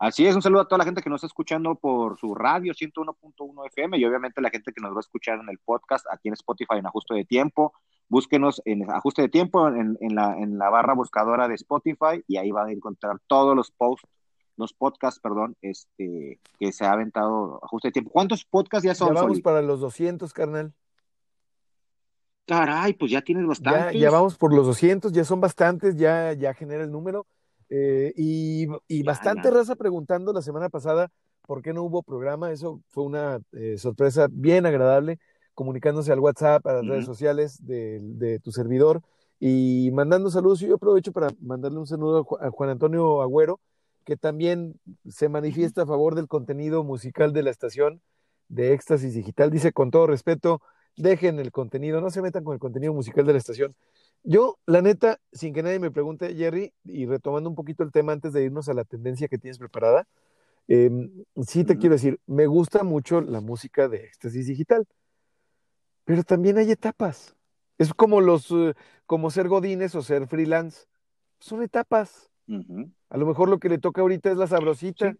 Así es, un saludo a toda la gente que nos está escuchando por su radio 101.1 FM y obviamente la gente que nos va a escuchar en el podcast aquí en Spotify en Ajuste de Tiempo. Búsquenos en Ajuste de Tiempo en, la, en la barra buscadora de Spotify y ahí van a encontrar todos los posts, los podcasts, perdón, este, que se ha aventado Ajuste de Tiempo. ¿Cuántos podcasts ya son? Ya vamos para los 200, carnal. Caray, pues ya tienes bastantes. Ya, ya vamos por los 200, ya son bastantes, ya, ya genera el número. Eh, y, bastante raza preguntando la semana pasada por qué no hubo programa. Eso fue una eh, sorpresa bien agradable, comunicándose al WhatsApp, a las redes sociales de, tu servidor y mandando saludos. Y yo aprovecho para mandarle un saludo a Juan Antonio Agüero, que también se manifiesta a favor del contenido musical de la estación de Éxtasis Digital. Dice con todo respeto, dejen el contenido, no se metan con el contenido musical de la estación. Yo, la neta, sin que nadie me pregunte, Jerry, y retomando un poquito el tema antes de irnos a la tendencia que tienes preparada, em, sí te quiero decir, me gusta mucho la música de éxtasis digital, pero también hay etapas. Es como los, eh, como ser godines o ser freelance. Son etapas. A lo mejor lo que le toca ahorita es la sabrosita.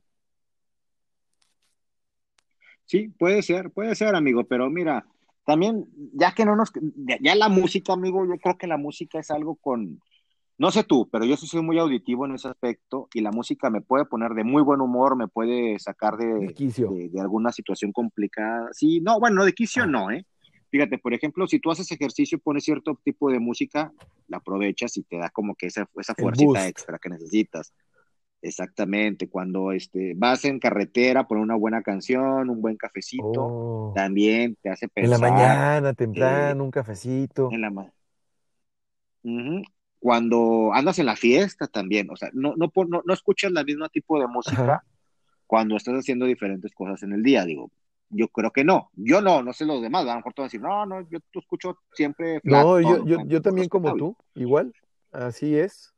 sí, puede ser, puede ser, amigo, pero mira, también, ya que no nos, ya la música, amigo, yo creo que la música es algo con, no sé tú, pero yo soy muy auditivo en ese aspecto y la música me puede poner de muy buen humor, me puede sacar de, de, alguna situación complicada. Sí, no, bueno, de quicio ah. no, ¿eh? Fíjate, por ejemplo, si tú haces ejercicio, pones cierto tipo de música, la aprovechas y te da como que esa, esa fuerza extra que necesitas. Exactamente, cuando este, vas en carretera por una buena canción, un buen cafecito, oh. también te hace pensar. En la mañana, temprano, un cafecito. En la Cuando andas en la fiesta también, o sea, no, no, no, no escuchas el mismo tipo de música cuando estás haciendo diferentes cosas en el día, digo. Yo creo que no, yo no, no sé los demás, a lo mejor te van a decir, no, no, yo te escucho siempre. no, yo, yo, yo también como tú, igual, así es.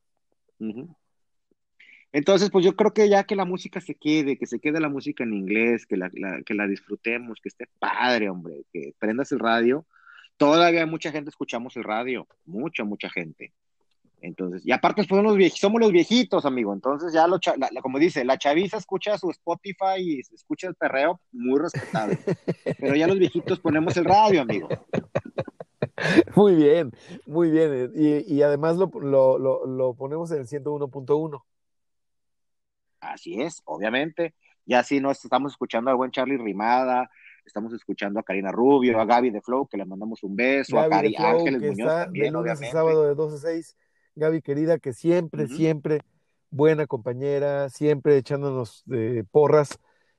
Entonces, pues yo creo que ya que la música se quede, que se quede la música en inglés, que la, que la disfrutemos, que esté padre, hombre, que prendas el radio. Todavía mucha gente escuchamos el radio, mucha, mucha gente. Entonces, y aparte pues, somos los, somos los viejitos, amigo. Entonces, ya lo, como dice, la chaviza escucha su Spotify y escucha el perreo, muy respetable. <laughs> Pero ya los viejitos ponemos el radio, amigo. Muy bien, muy bien. Y, y además lo, lo, lo ponemos en el 101.1. Así es, obviamente. Ya si no estamos escuchando al buen Charlie Rimada, estamos escuchando a Karina Rubio, a Gaby de Flow, que le mandamos un beso, a Cari Ángeles Muñoz también, de lunes a sábado de 2 a 6 Gaby querida, que siempre, siempre buena compañera, siempre echándonos de porras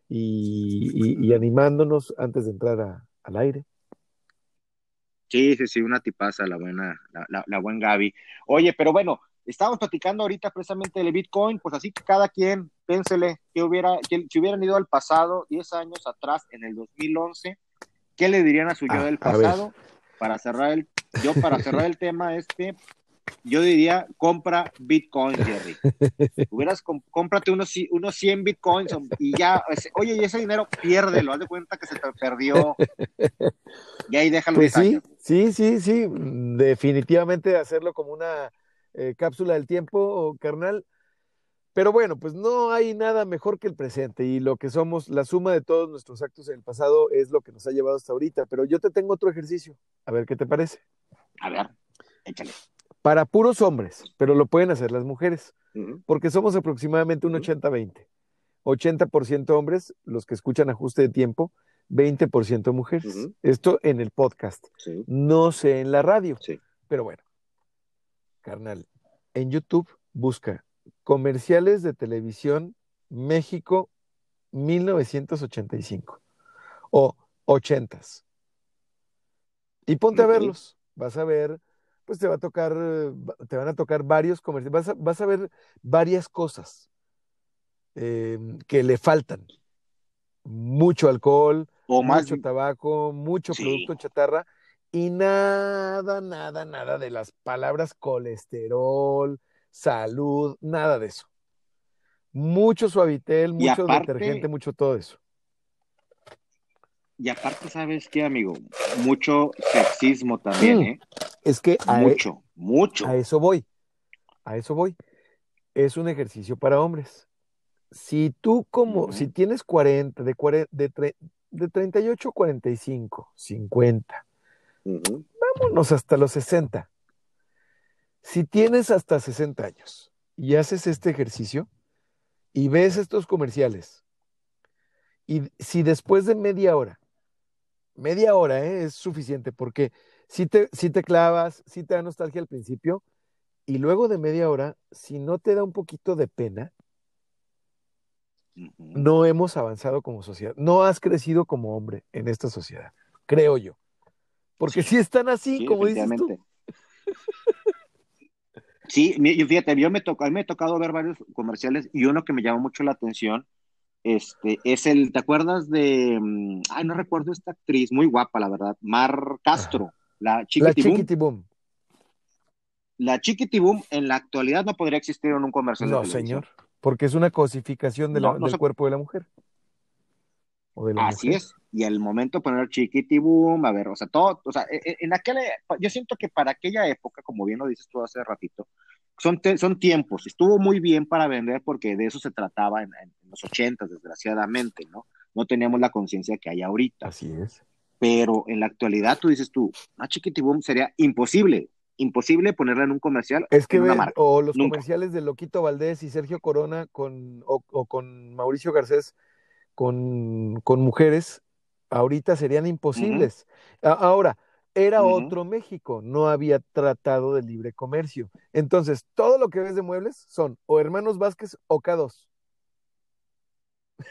y, y- y animándonos antes de entrar a- al aire. Sí, sí, sí, una tipaza, la buena, la, la, la buen Gaby. Oye, pero bueno, estábamos platicando ahorita precisamente del Bitcoin, pues así que cada quien, pénsele, que hubiera, que, si hubieran ido al pasado, 10 años atrás, en el 2011, ¿qué le dirían a su yo Ah, del pasado? Para cerrar el, yo para cerrar el tema este, yo diría, compra Bitcoin, Jerry. Hubieras, cómprate unos, unos 100 Bitcoins y ya, oye, y ese dinero piérdelo, haz de cuenta que se te perdió. Y ahí déjalo Pues 10 sí, años. sí, sí, sí, definitivamente hacerlo como una eh, cápsula del tiempo, carnal. Pero bueno, pues no hay nada mejor que el presente y lo que somos, la suma de todos nuestros actos en el pasado es lo que nos ha llevado hasta ahorita. Pero yo te tengo otro ejercicio, a ver qué te parece. A ver, échale. Para puros hombres, pero lo pueden hacer las mujeres, porque somos aproximadamente un Ujú. 80-20. 80% hombres, los que escuchan ajuste de tiempo, 20% mujeres. Esto en el podcast, Sí, no sé en la radio. sí. Pero bueno, carnal, en YouTube busca comerciales de televisión México 1985 o 80s. Y ponte a verlos. Vas a ver, pues te va a tocar, eh, te van a tocar varios comerciales, vas a, vas a ver varias cosas eh, que le faltan. Mucho alcohol, O más, mucho tabaco, mucho Sí. producto chatarra y nada, nada, nada de las palabras colesterol, salud, nada de eso. Mucho suavitel, mucho aparte- detergente, mucho todo eso. y aparte, ¿sabes qué, amigo? Mucho sexismo también, Mm. ¿eh? Es que a, e- Mucho, mucho. a eso voy, a eso voy. Es un ejercicio para hombres. Si tú como, si tienes 40, de, 40, de, tre- de 38 a 45, 50, Vámonos hasta los 60. Si tienes hasta 60 años y haces este ejercicio y ves estos comerciales, y si después de media hora, media hora ¿eh? es suficiente, porque si te, si te clavas, si te da nostalgia al principio, y luego de media hora, si no te da un poquito de pena, no hemos avanzado como sociedad, no has crecido como hombre en esta sociedad, creo yo. Porque si están así, Sí, como dices tú. Sí, y fíjate, yo me toca, a mí me ha tocado ver varios comerciales y uno que me llamó mucho la atención, este, es el, ¿te acuerdas de, mm, ay, no recuerdo esta actriz, muy guapa, la verdad, Mar Castro, la La Chiquitibum? chiquitibum. La Chiquitibum en la actualidad no podría existir en un comercial No, señor, porque es una cosificación de la- No, no del se- cuerpo de la mujer. O de la Así mujer. es. Y al momento poner chiquitibum, a ver, o sea, todo, o sea, e- e- en aquella, yo siento que para aquella época, como bien lo dices tú hace ratito, son, te- son tiempos. Estuvo muy bien para vender porque de eso se trataba en, en los ochentas, desgraciadamente, ¿no? No teníamos la conciencia que hay ahorita. Así es. Pero en la actualidad, tú dices tú, una chiquitibum sería imposible, imposible ponerla en un comercial Es que en una marca. o los Nunca. comerciales de Loquito Valdés y Sergio Corona con, o, o con Mauricio Garcés con, con mujeres, ahorita serían imposibles. Ahora, era otro México, no había tratado de libre comercio. Entonces, todo lo que ves de muebles son o Hermanos Vázquez o K2.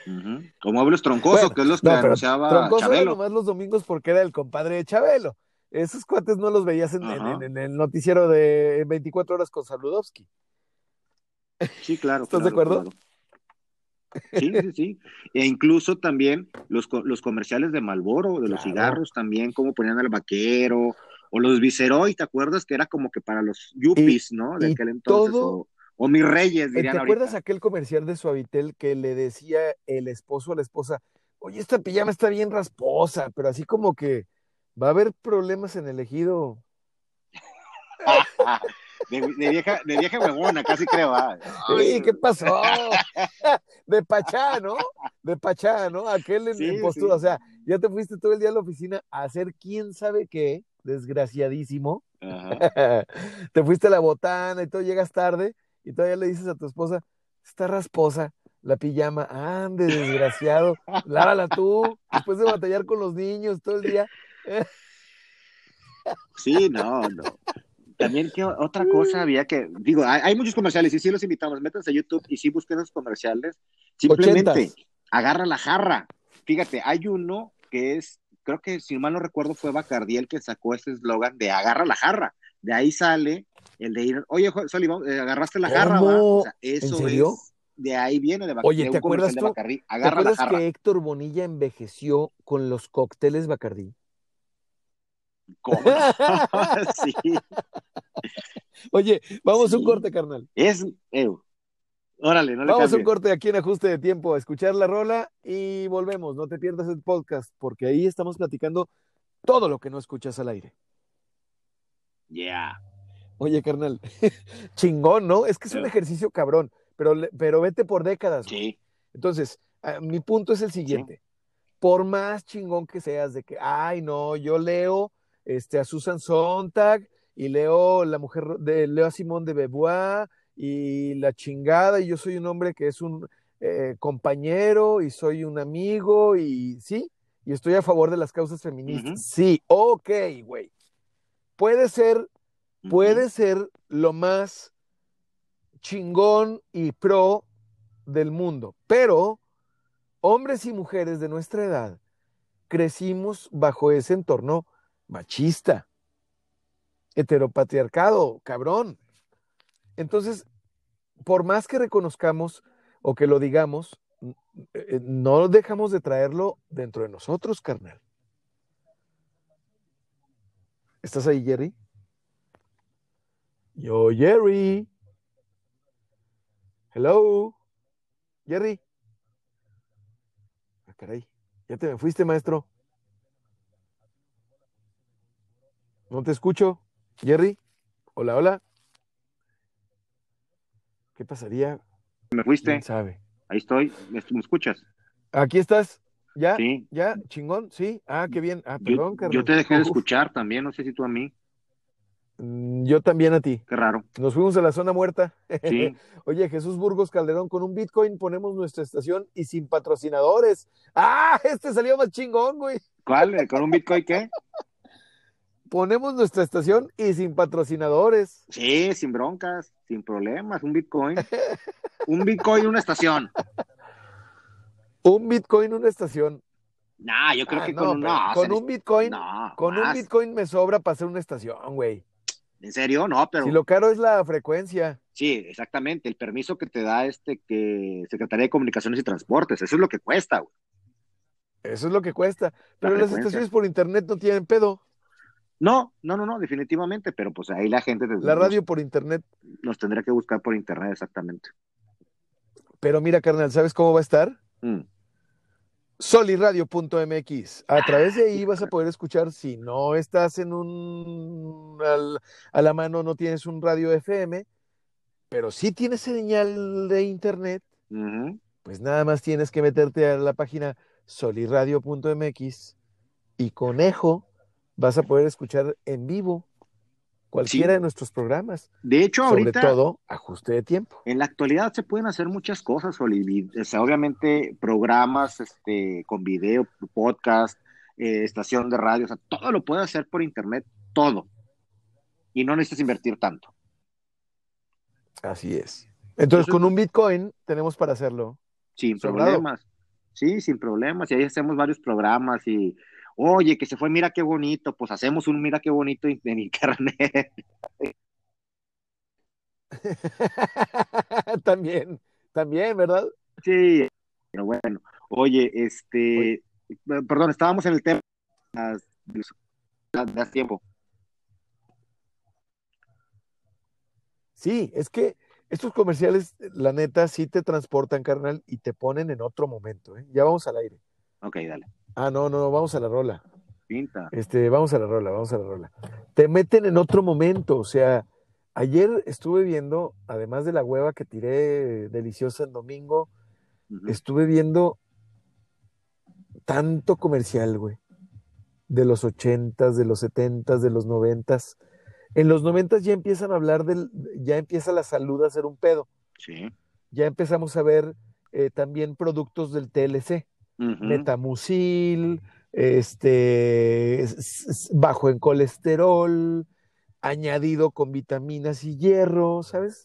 Ujú. O muebles troncosos, Bueno, que es los que No, pero anunciaba Troncoso era Chabelo. nomás los domingos porque era el compadre de Chabelo. Esos cuates no los veías en, en- Ajá. en- en el noticiero de 24 horas con Saludowski. Sí, claro. ¿Estás de acuerdo? claro. Sí, sí, sí. E incluso también los, los comerciales de Malboro, de los cigarros también, como ponían al vaquero, o los Viceroy, ¿te acuerdas? Que era como que para los yuppies, ¿no? De aquel entonces. todo- O, o mis reyes, Eh, dirían ¿Te ahorita. acuerdas aquel comercial de Suavitel que le decía el esposo a la esposa, oye, esta pijama está bien rasposa, pero así como que va a haber problemas en el ejido? <laughs> de, de vieja, de vieja huevona, casi creo. ah. Sí, ¿qué pasó? <laughs> De Pachá, ¿no? De Pachá, ¿no? Aquel en, Sí, en postura, sí. o sea, ya te fuiste todo el día a la oficina a hacer quién sabe qué, desgraciadísimo. Ajá. <laughs> te fuiste a la botana y todo, llegas tarde y todavía le dices a tu esposa, está rasposa la pijama, ande, desgraciado, <laughs> lávala tú, después de batallar con los niños todo el día. Sí, no, no. También que otra cosa había que, digo, hay, hay muchos comerciales y sí los invitamos, métanse a YouTube y sí busquen esos comerciales. Simplemente agarra la jarra. Fíjate, hay uno que es, creo que si mal no recuerdo fue Bacardi el que sacó ese eslogan de agarra la jarra. De ahí sale el de ir, oye, Soli, vamos, eh, agarraste la jarra. ¿va? O sea, ¿En eso serio? es, de ahí viene de Bacardi. Oye, de ¿te un comercial acuerdas de ¿Te agarra la acuerdas jarra. que Héctor Bonilla envejeció con los cócteles Bacardí? ¿Cómo? <laughs> <laughs> sí, Oye, vamos a un corte, carnal. es, eh, órale, no le Vamos a un corte aquí en ajuste de tiempo a escuchar la rola y volvemos. No te pierdas el podcast porque ahí estamos platicando todo lo que no escuchas al aire. Yeah. Oye, carnal, <laughs> chingón, ¿no? Es que es un ejercicio cabrón, pero, pero vete por décadas. güey. Sí, Entonces, ah, mi punto es el siguiente. Por más chingón que seas de que, ay, no, yo leo este, a Susan Sontag y leo la mujer de leo a Simón de Beauvoir y la chingada y yo soy un hombre que es un eh, compañero y soy un amigo y sí, y estoy a favor de las causas feministas. Sí, ok, güey. Puede ser puede ser lo más chingón y pro del mundo, pero hombres y mujeres de nuestra edad crecimos bajo ese entorno machista, heteropatriarcado, cabrón. Entonces, por más que reconozcamos o que lo digamos, eh, no dejamos de traerlo dentro de nosotros, carnal. ¿Estás ahí, Jerry? Yo, Jerry. Hello. Jerry. Ah, caray. Ya te me fuiste, maestro. No te escucho. Jerry. Hola, hola. ¿Qué pasaría? ¿Me fuiste? ¿Quién sabe? Ahí estoy. ¿Me, escuchas? Aquí estás. ¿Ya? Sí. ¿Ya? ¿Chingón? Sí. Ah, qué bien. Ah, Yo, perdón, carnal. yo te dejé de escuchar también, no sé si tú a mí. Mm, Yo también a ti. Qué raro. Nos fuimos a la zona muerta. Sí. <laughs> Oye, Jesús Burgos Calderón, con un Bitcoin ponemos nuestra estación y sin patrocinadores. ¡Ah! Este salió más chingón, güey. ¿Cuál? ¿Eh, ¿Con un Bitcoin qué? Ponemos nuestra estación y sin patrocinadores. Sí, sin broncas, sin problemas, un Bitcoin. Un Bitcoin, una estación. Un Bitcoin, una estación. Nah, yo creo Ah, que no, con, un- pero no, con se- un Bitcoin, no, con un. Bitcoin me sobra para hacer una estación, güey. ¿En serio? No, pero Si lo caro es la frecuencia. sí, exactamente. El permiso que te da este que Secretaría de Comunicaciones y Transportes, eso es lo que cuesta, güey. Eso es lo que cuesta. Pero las estaciones por internet no tienen pedo. No, no, no, no, definitivamente, pero pues ahí la gente te- La nos- radio por internet. nos, tendría que buscar por internet, exactamente. Pero mira, carnal, ¿sabes cómo va a estar? Mm. soliradio.mx. A través de ahí vas a poder escuchar, si no estás en un, al- a la mano, no tienes un radio FM, pero sí tienes señal de internet, pues nada más tienes que meterte a la página soliradio.mx y con Ejo vas a poder escuchar en vivo cualquiera Sí. de nuestros programas, De hecho, sobre ahorita, todo ajuste de tiempo. en la actualidad se pueden hacer muchas cosas, Oli. O sea, obviamente, programas este, con video, podcast, eh, estación de radio, o sea, todo lo puedes hacer por internet, todo. Y no necesitas invertir tanto. Así es. Entonces, con un Bitcoin tenemos para hacerlo. Sin Sobrado. problemas. Sí, sin problemas. Y ahí hacemos varios programas y, oye, que se fue, mira qué bonito, pues hacemos un mira qué bonito en internet. <laughs> también, también, ¿verdad? Sí, pero bueno. Oye, este, eh, perdón, estábamos en el tema de los- de hace tiempo. Sí, es que estos comerciales, la neta, sí te transportan, carnal, y te ponen en otro momento, ¿eh? Ya vamos al aire. Ok, dale. Ah, no, no, vamos a la rola. Pinta. Este, vamos a la rola, vamos a la rola. Te meten en otro momento, o sea, ayer estuve viendo, además de la hueva que tiré deliciosa en domingo, estuve viendo tanto comercial, güey, de los ochentas, de los setentas, de los noventas. En los noventas ya empiezan a hablar del, ya empieza la salud a ser un pedo. Sí. Ya empezamos a ver eh, también productos del TLC, Metamucil, este, bajo en colesterol, añadido con vitaminas y hierro, ¿sabes?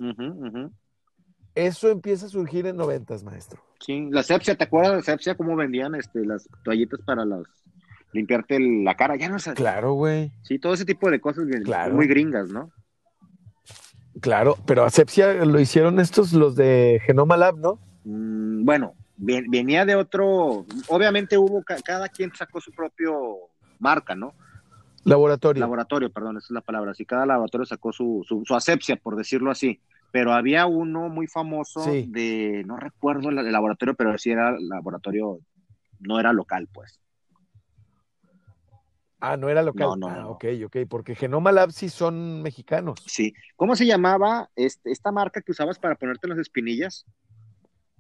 Eso empieza a surgir en noventas, maestro. Sí, la sepsia, ¿te acuerdas de sepsia? ¿Cómo vendían este, las toallitas para las limpiarte la cara? Ya no sé. Claro, güey. Sí, todo ese tipo de cosas Claro. muy gringas, ¿no? Claro, pero asepsia lo hicieron estos, los de Genoma Lab, ¿no? Mm, bueno, venía de otro, obviamente hubo, ca- cada quien sacó su propio marca, ¿no? Laboratorio. Laboratorio, perdón, esa es la palabra. Sí, cada laboratorio sacó su, su, su asepsia, por decirlo así. Pero había uno muy famoso Sí. de, no recuerdo el, el laboratorio, pero sí era laboratorio, no era local, pues. ah, no era local. No, no, ah, no. ok, ok, porque Genoma Lab sí son mexicanos. Sí. ¿Cómo se llamaba este, esta marca que usabas para ponerte las espinillas?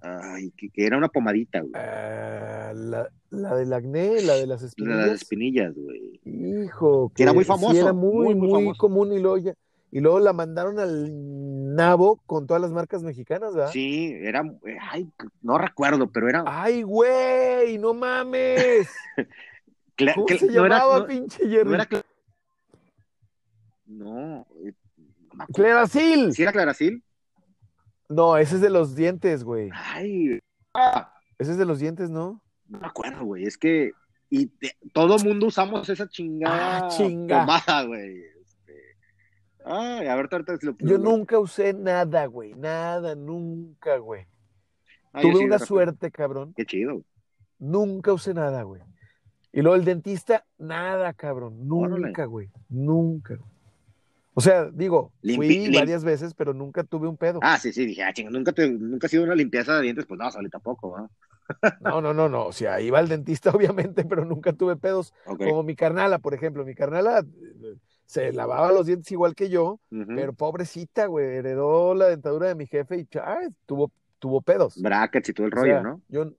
Ay, que, que era una pomadita, güey. Ah, la, la del acné, la de las De espinillas. Las espinillas, güey. Hijo, Que era muy sí famoso, era muy, muy, muy, muy famoso. común y luego, ya- y luego la mandaron al nabo con todas las marcas mexicanas, ¿verdad? Sí, era, ay, no recuerdo, pero era, ¡Ay, güey! ¡No mames! <laughs> ¿Cómo cla- se no era- llamaba, no- pinche Jerry? no era no, eh, no me. ¡Cleracil! ¿Sí era Claracil? No, ese es de los dientes, güey. Ay, ah, Ese es de los dientes, ¿no? no me acuerdo, güey, es que y te- todo mundo usamos esa chingada Ah, chinga. pomada, güey. Este, ay, a ver, ahorita se lo Yo nunca usé nada, güey. Nada, nunca, güey. Ah, Tuve sí, una suerte, cabrón. Qué chido. Nunca usé nada, güey. Y luego el dentista, nada, cabrón. Órale. Nunca, güey. Nunca. güey. O sea, digo, Limpi- fui lim- varias veces, pero nunca tuve un pedo. Ah, sí, sí, dije, ah, chinga, nunca, te, nunca ha sido una limpieza de dientes, pues no, Soli tampoco, ¿no? No, no, no, no. O sea, iba al dentista, <laughs> obviamente, pero nunca tuve pedos. Como mi carnala, por ejemplo. Mi carnala eh, se lavaba los dientes igual que yo, pero pobrecita, güey. Heredó la dentadura de mi jefe y ay, tuvo, tuvo pedos. Brackets y todo el O rollo, sea, ¿no? Yo,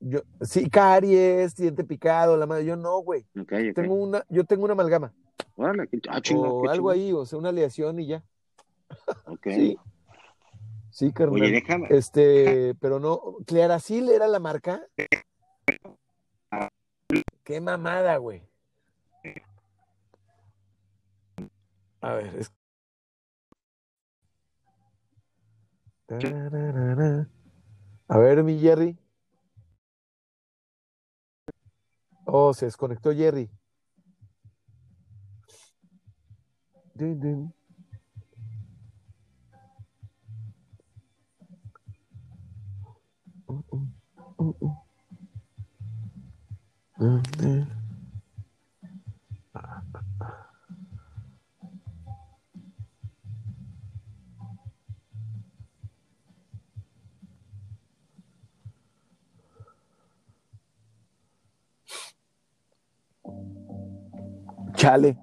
yo, sí, caries, diente picado, la madre. Yo no, güey. Tengo una, yo tengo una amalgama. Órale, qué- ah, chinga, o qué algo ahí, o sea, una aleación y ya. Ok. <laughs> Sí. Sí, carnal. Oye, déjame. Este, pero no, Clearacil era la marca. Qué mamada, güey. A ver, es... A ver, mi Jerry. Oh, se desconectó Jerry. Uh, uh, uh, Chale.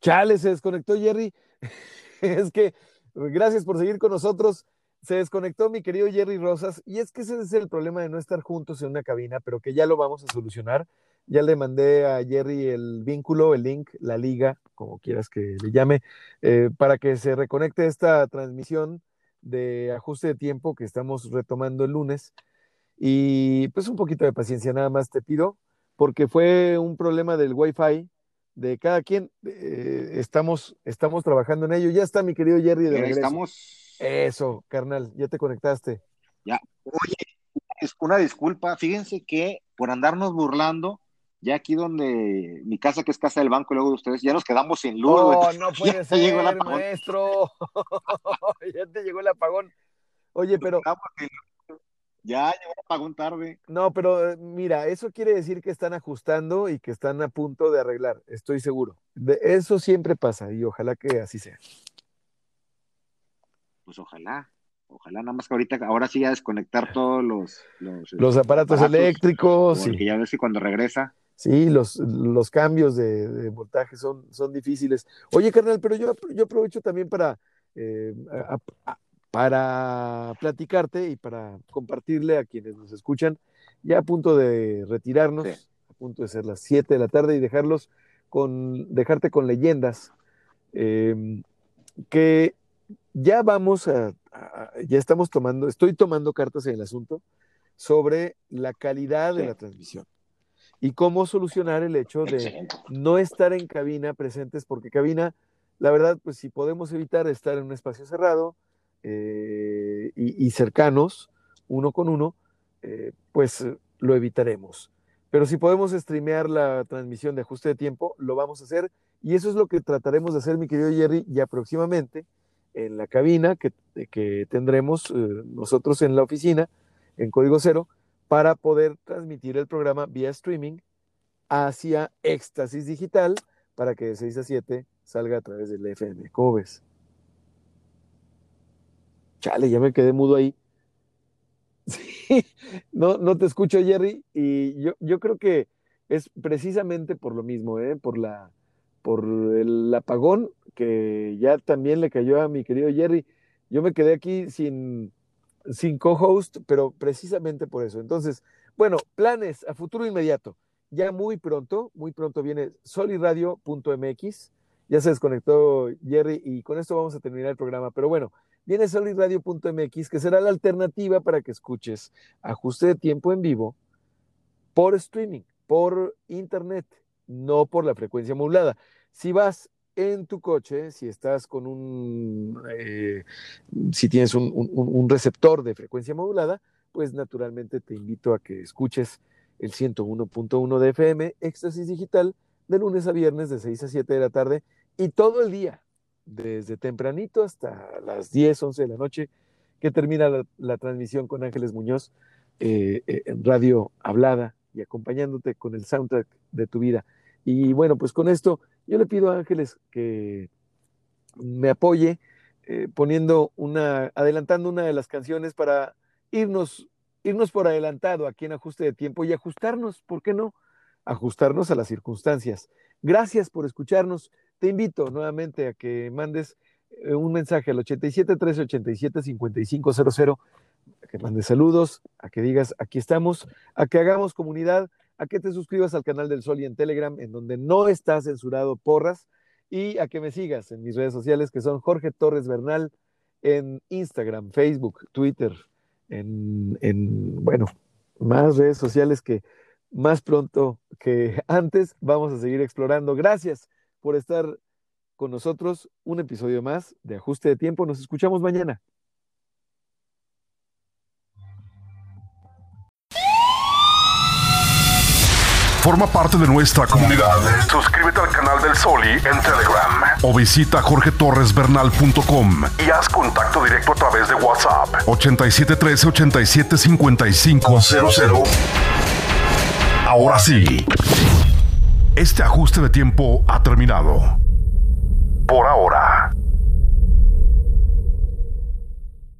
Chale, se desconectó Jerry. <laughs> es que, gracias por seguir con nosotros. Se desconectó mi querido Jerry Rosas. Y es que ese es el problema de no estar juntos en una cabina, pero que ya lo vamos a solucionar. Ya le mandé a Jerry el vínculo, el link, la liga, como quieras que le llame, eh, para que se reconecte esta transmisión de ajuste de tiempo que estamos retomando el lunes. Y pues un poquito de paciencia nada más te pido, porque fue un problema del Wi-Fi de cada quien. eh, estamos, estamos trabajando en ello. Ya está mi querido Jerry de regreso. estamos. Eso, carnal, ya te conectaste. Ya. Oye, es una disculpa. Fíjense que por andarnos burlando, ya aquí donde mi casa, que es casa del banco, y luego de ustedes, ya nos quedamos sin luz. güey. Oh, no puede Ya ser, llegó el apagón. maestro. <laughs> ya te llegó el apagón. Oye, pero. Ya llegó el apagón tarde. no, pero eh, mira, eso quiere decir que están ajustando y que están a punto de arreglar, estoy seguro. De eso siempre pasa y ojalá que así sea. Pues ojalá. Ojalá nada más que ahorita, ahora sí ya desconectar todos los, los, Los aparatos, eléctricos, Porque sí, ya ves que cuando regresa, sí, los, los cambios de, de voltaje son, son difíciles. Oye, carnal, pero yo, yo aprovecho también para, eh, a- a- para platicarte y para compartirle a quienes nos escuchan, ya a punto de retirarnos, Sí. a punto de ser las 7 de la tarde y dejarlos con, dejarte con leyendas, eh, que ya vamos a, a- ya estamos tomando, estoy tomando cartas en el asunto sobre la calidad de la transmisión y cómo solucionar el hecho de excelente. no estar en cabina presentes, porque cabina la verdad, pues si podemos evitar estar en un espacio cerrado eh, y, cercanos, uno con uno, eh, pues lo evitaremos. Pero si podemos streamear la transmisión de ajuste de tiempo, lo vamos a hacer. Y eso es lo que trataremos de hacer, mi querido Jerry, ya próximamente en la cabina que, que tendremos eh, nosotros en la oficina, en Código Cero, para poder transmitir el programa vía streaming hacia Éxtasis Digital para que de 6 a 7 salga a través del FM. ¿Cómo ves? Chale, ya me quedé mudo ahí. <laughs> Sí, no, no te escucho, Jerry, y yo, yo creo que es precisamente por lo mismo, ¿eh? por, la, por el apagón que ya también le cayó a mi querido Jerry. Yo me quedé aquí sin, sin co-host, pero precisamente por eso. Entonces, bueno, planes a futuro inmediato. Ya muy pronto, muy pronto viene solidradio.mx. Ya se desconectó Jerry y con esto vamos a terminar el programa. Pero bueno, viene solidradio.mx, que será la alternativa para que escuches ajuste de tiempo en vivo por streaming, por internet, no por la frecuencia modulada. Si vas en tu coche, si estás con un, eh, si tienes un, un, receptor de frecuencia modulada, pues naturalmente te invito a que escuches el 101.1 de FM, Éxtasis Digital, de lunes a viernes de 6 a 7 de la tarde y todo el día, desde tempranito hasta las 10, 11 de la noche, que termina la, transmisión con Ángeles Muñoz eh, eh, en radio hablada y acompañándote con el soundtrack de tu vida. Y bueno, pues con esto yo le pido a Ángeles que me apoye eh, poniendo una, adelantando una de las canciones para irnos, irnos por adelantado aquí en ajuste de tiempo y ajustarnos, ¿por qué no? Ajustarnos a las circunstancias. Gracias por escucharnos. Te invito nuevamente a que mandes eh, un mensaje al 87 13 87 55 00, a que mandes saludos, a que digas aquí estamos, a que hagamos comunidad, a que te suscribas al canal del Sol y en Telegram, en donde no está censurado porras, y a que me sigas en mis redes sociales, que son Jorge Torres Bernal, en Instagram, Facebook, Twitter, en, en bueno, más redes sociales que más pronto que <laughs> antes vamos a seguir explorando. Gracias por estar con nosotros. Un episodio más de Ajuste de Tiempo. Nos escuchamos mañana. Forma parte de nuestra comunidad. Suscríbete al canal del Soli en Telegram o visita jorgetorresbernal.com y haz contacto directo a través de WhatsApp 8713 875500. Ahora sí. Este ajuste de tiempo ha terminado. Por ahora.